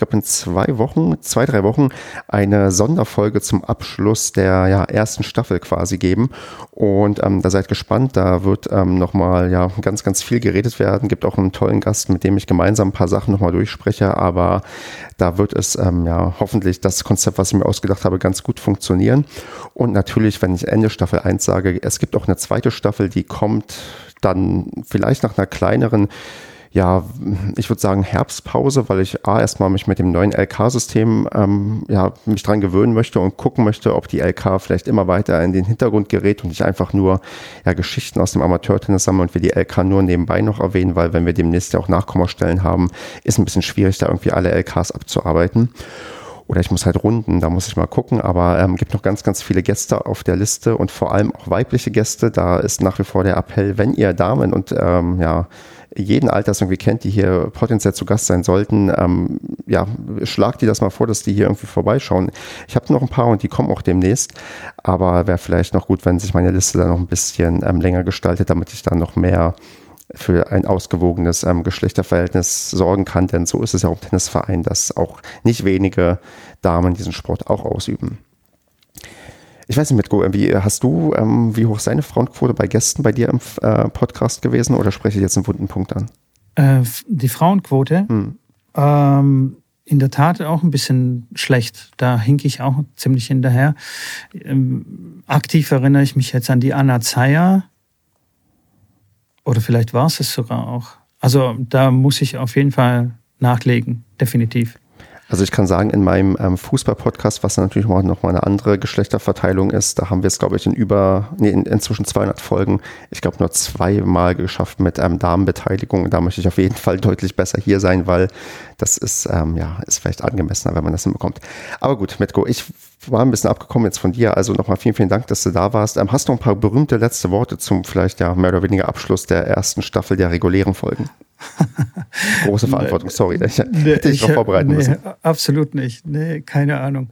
S2: glaube in zwei Wochen, zwei, drei Wochen eine Sonderfolge zum Abschluss der ja, ersten Staffel quasi geben. Und ähm, da seid gespannt, da wird ähm, nochmal ja, ganz, ganz viel geredet werden. Gibt auch einen tollen Gast, mit dem ich gemeinsam ein paar Sachen nochmal durchspreche. Aber da wird es ähm, ja hoffentlich das Konzept, was ich mir ausgedacht habe, ganz gut funktionieren. Und natürlich, wenn ich Ende Staffel 1 sage, es gibt auch eine zweite Staffel, die kommt dann vielleicht nach einer kleineren ja, ich würde sagen Herbstpause, weil ich A, erstmal mich mit dem neuen LK-System, ähm, ja, mich dran gewöhnen möchte und gucken möchte, ob die LK vielleicht immer weiter in den Hintergrund gerät und ich einfach nur, ja, Geschichten aus dem Amateurtennis sammle und wir die LK nur nebenbei noch erwähnen, weil wenn wir demnächst ja auch Nachkommastellen haben, ist ein bisschen schwierig, da irgendwie alle LKs abzuarbeiten oder ich muss halt runden, da muss ich mal gucken, aber ähm, gibt noch ganz, ganz viele Gäste auf der Liste und vor allem auch weibliche Gäste. Da ist nach wie vor der Appell, wenn ihr Damen und ähm, ja, jeden Alters irgendwie kennt, die hier potenziell zu Gast sein sollten, ähm, ja, schlagt die das mal vor, dass die hier irgendwie vorbeischauen. Ich habe noch ein paar und die kommen auch demnächst, aber wäre vielleicht noch gut, wenn sich meine Liste dann noch ein bisschen ähm, länger gestaltet, damit ich dann noch mehr für ein ausgewogenes ähm, Geschlechterverhältnis sorgen kann, denn so ist es ja auch im Tennisverein, dass auch nicht wenige Damen diesen Sport auch ausüben. Ich weiß nicht, Mitko, wie hast du, ähm, wie hoch ist deine Frauenquote bei Gästen bei dir im äh, Podcast gewesen oder spreche ich jetzt einen wunden Punkt an?
S3: Äh, die Frauenquote? Hm. Ähm, in der Tat auch ein bisschen schlecht. Da hinke ich auch ziemlich hinterher. Ähm, aktiv erinnere ich mich jetzt an die Anna Zeyer. Oder vielleicht war es es sogar auch. Also da muss ich auf jeden Fall nachlegen, definitiv.
S2: Also ich kann sagen, in meinem ähm, Fußball-Podcast, was natürlich noch mal eine andere Geschlechterverteilung ist, da haben wir es, glaube ich, in über, nee, in, inzwischen 200 Folgen, ich glaube, nur zweimal geschafft mit ähm, Damenbeteiligung. Da möchte ich auf jeden Fall deutlich besser hier sein, weil das ist, ähm, ja, ist vielleicht angemessener, wenn man das hinbekommt. Aber gut, Mitko, ich war ein bisschen abgekommen jetzt von dir. Also nochmal vielen, vielen Dank, dass du da warst. Ähm, hast du ein paar berühmte letzte Worte zum vielleicht ja mehr oder weniger Abschluss der ersten Staffel der regulären Folgen? Große Verantwortung, sorry. Ich
S3: nee, hätte ich noch vorbereiten nee, müssen. Absolut nicht. Nee, keine Ahnung.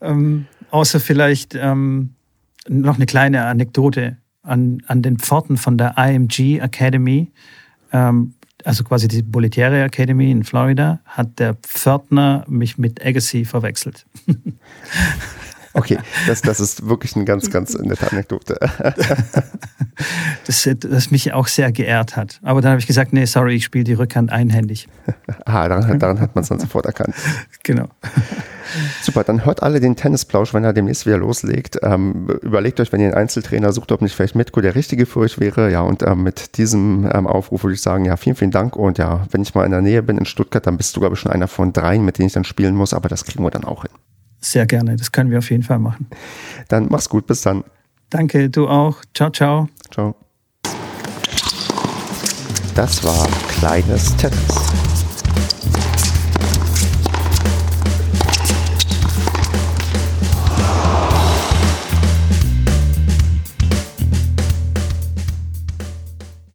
S3: ähm, außer vielleicht ähm, noch eine kleine Anekdote an, an den Pforten von der IMG Academy. Ähm, also quasi die Boletiere Academy in Florida, hat der Pförtner mich mit Agassi verwechselt.
S2: Okay, das, das ist wirklich eine ganz, ganz nette Anekdote.
S3: das, das mich auch sehr geehrt hat. Aber dann habe ich gesagt, nee, sorry, ich spiele die Rückhand einhändig.
S2: ah, daran, daran hat man es dann sofort erkannt.
S3: Genau.
S2: Super, dann hört alle den Tennisplausch, wenn er demnächst wieder loslegt. Ähm, überlegt euch, wenn ihr einen Einzeltrainer sucht, ob nicht vielleicht Mitko der Richtige für euch wäre. Ja, und ähm, mit diesem ähm, Aufruf würde ich sagen, ja, vielen, vielen Dank. Und ja, wenn ich mal in der Nähe bin in Stuttgart, dann bist du, glaube ich, schon einer von dreien, mit denen ich dann spielen muss. Aber das kriegen wir dann auch hin.
S3: Sehr gerne, das können wir auf jeden Fall machen.
S2: Dann mach's gut, bis dann.
S3: Danke, du auch. Ciao, ciao.
S2: Ciao. Das war Kleines Tennis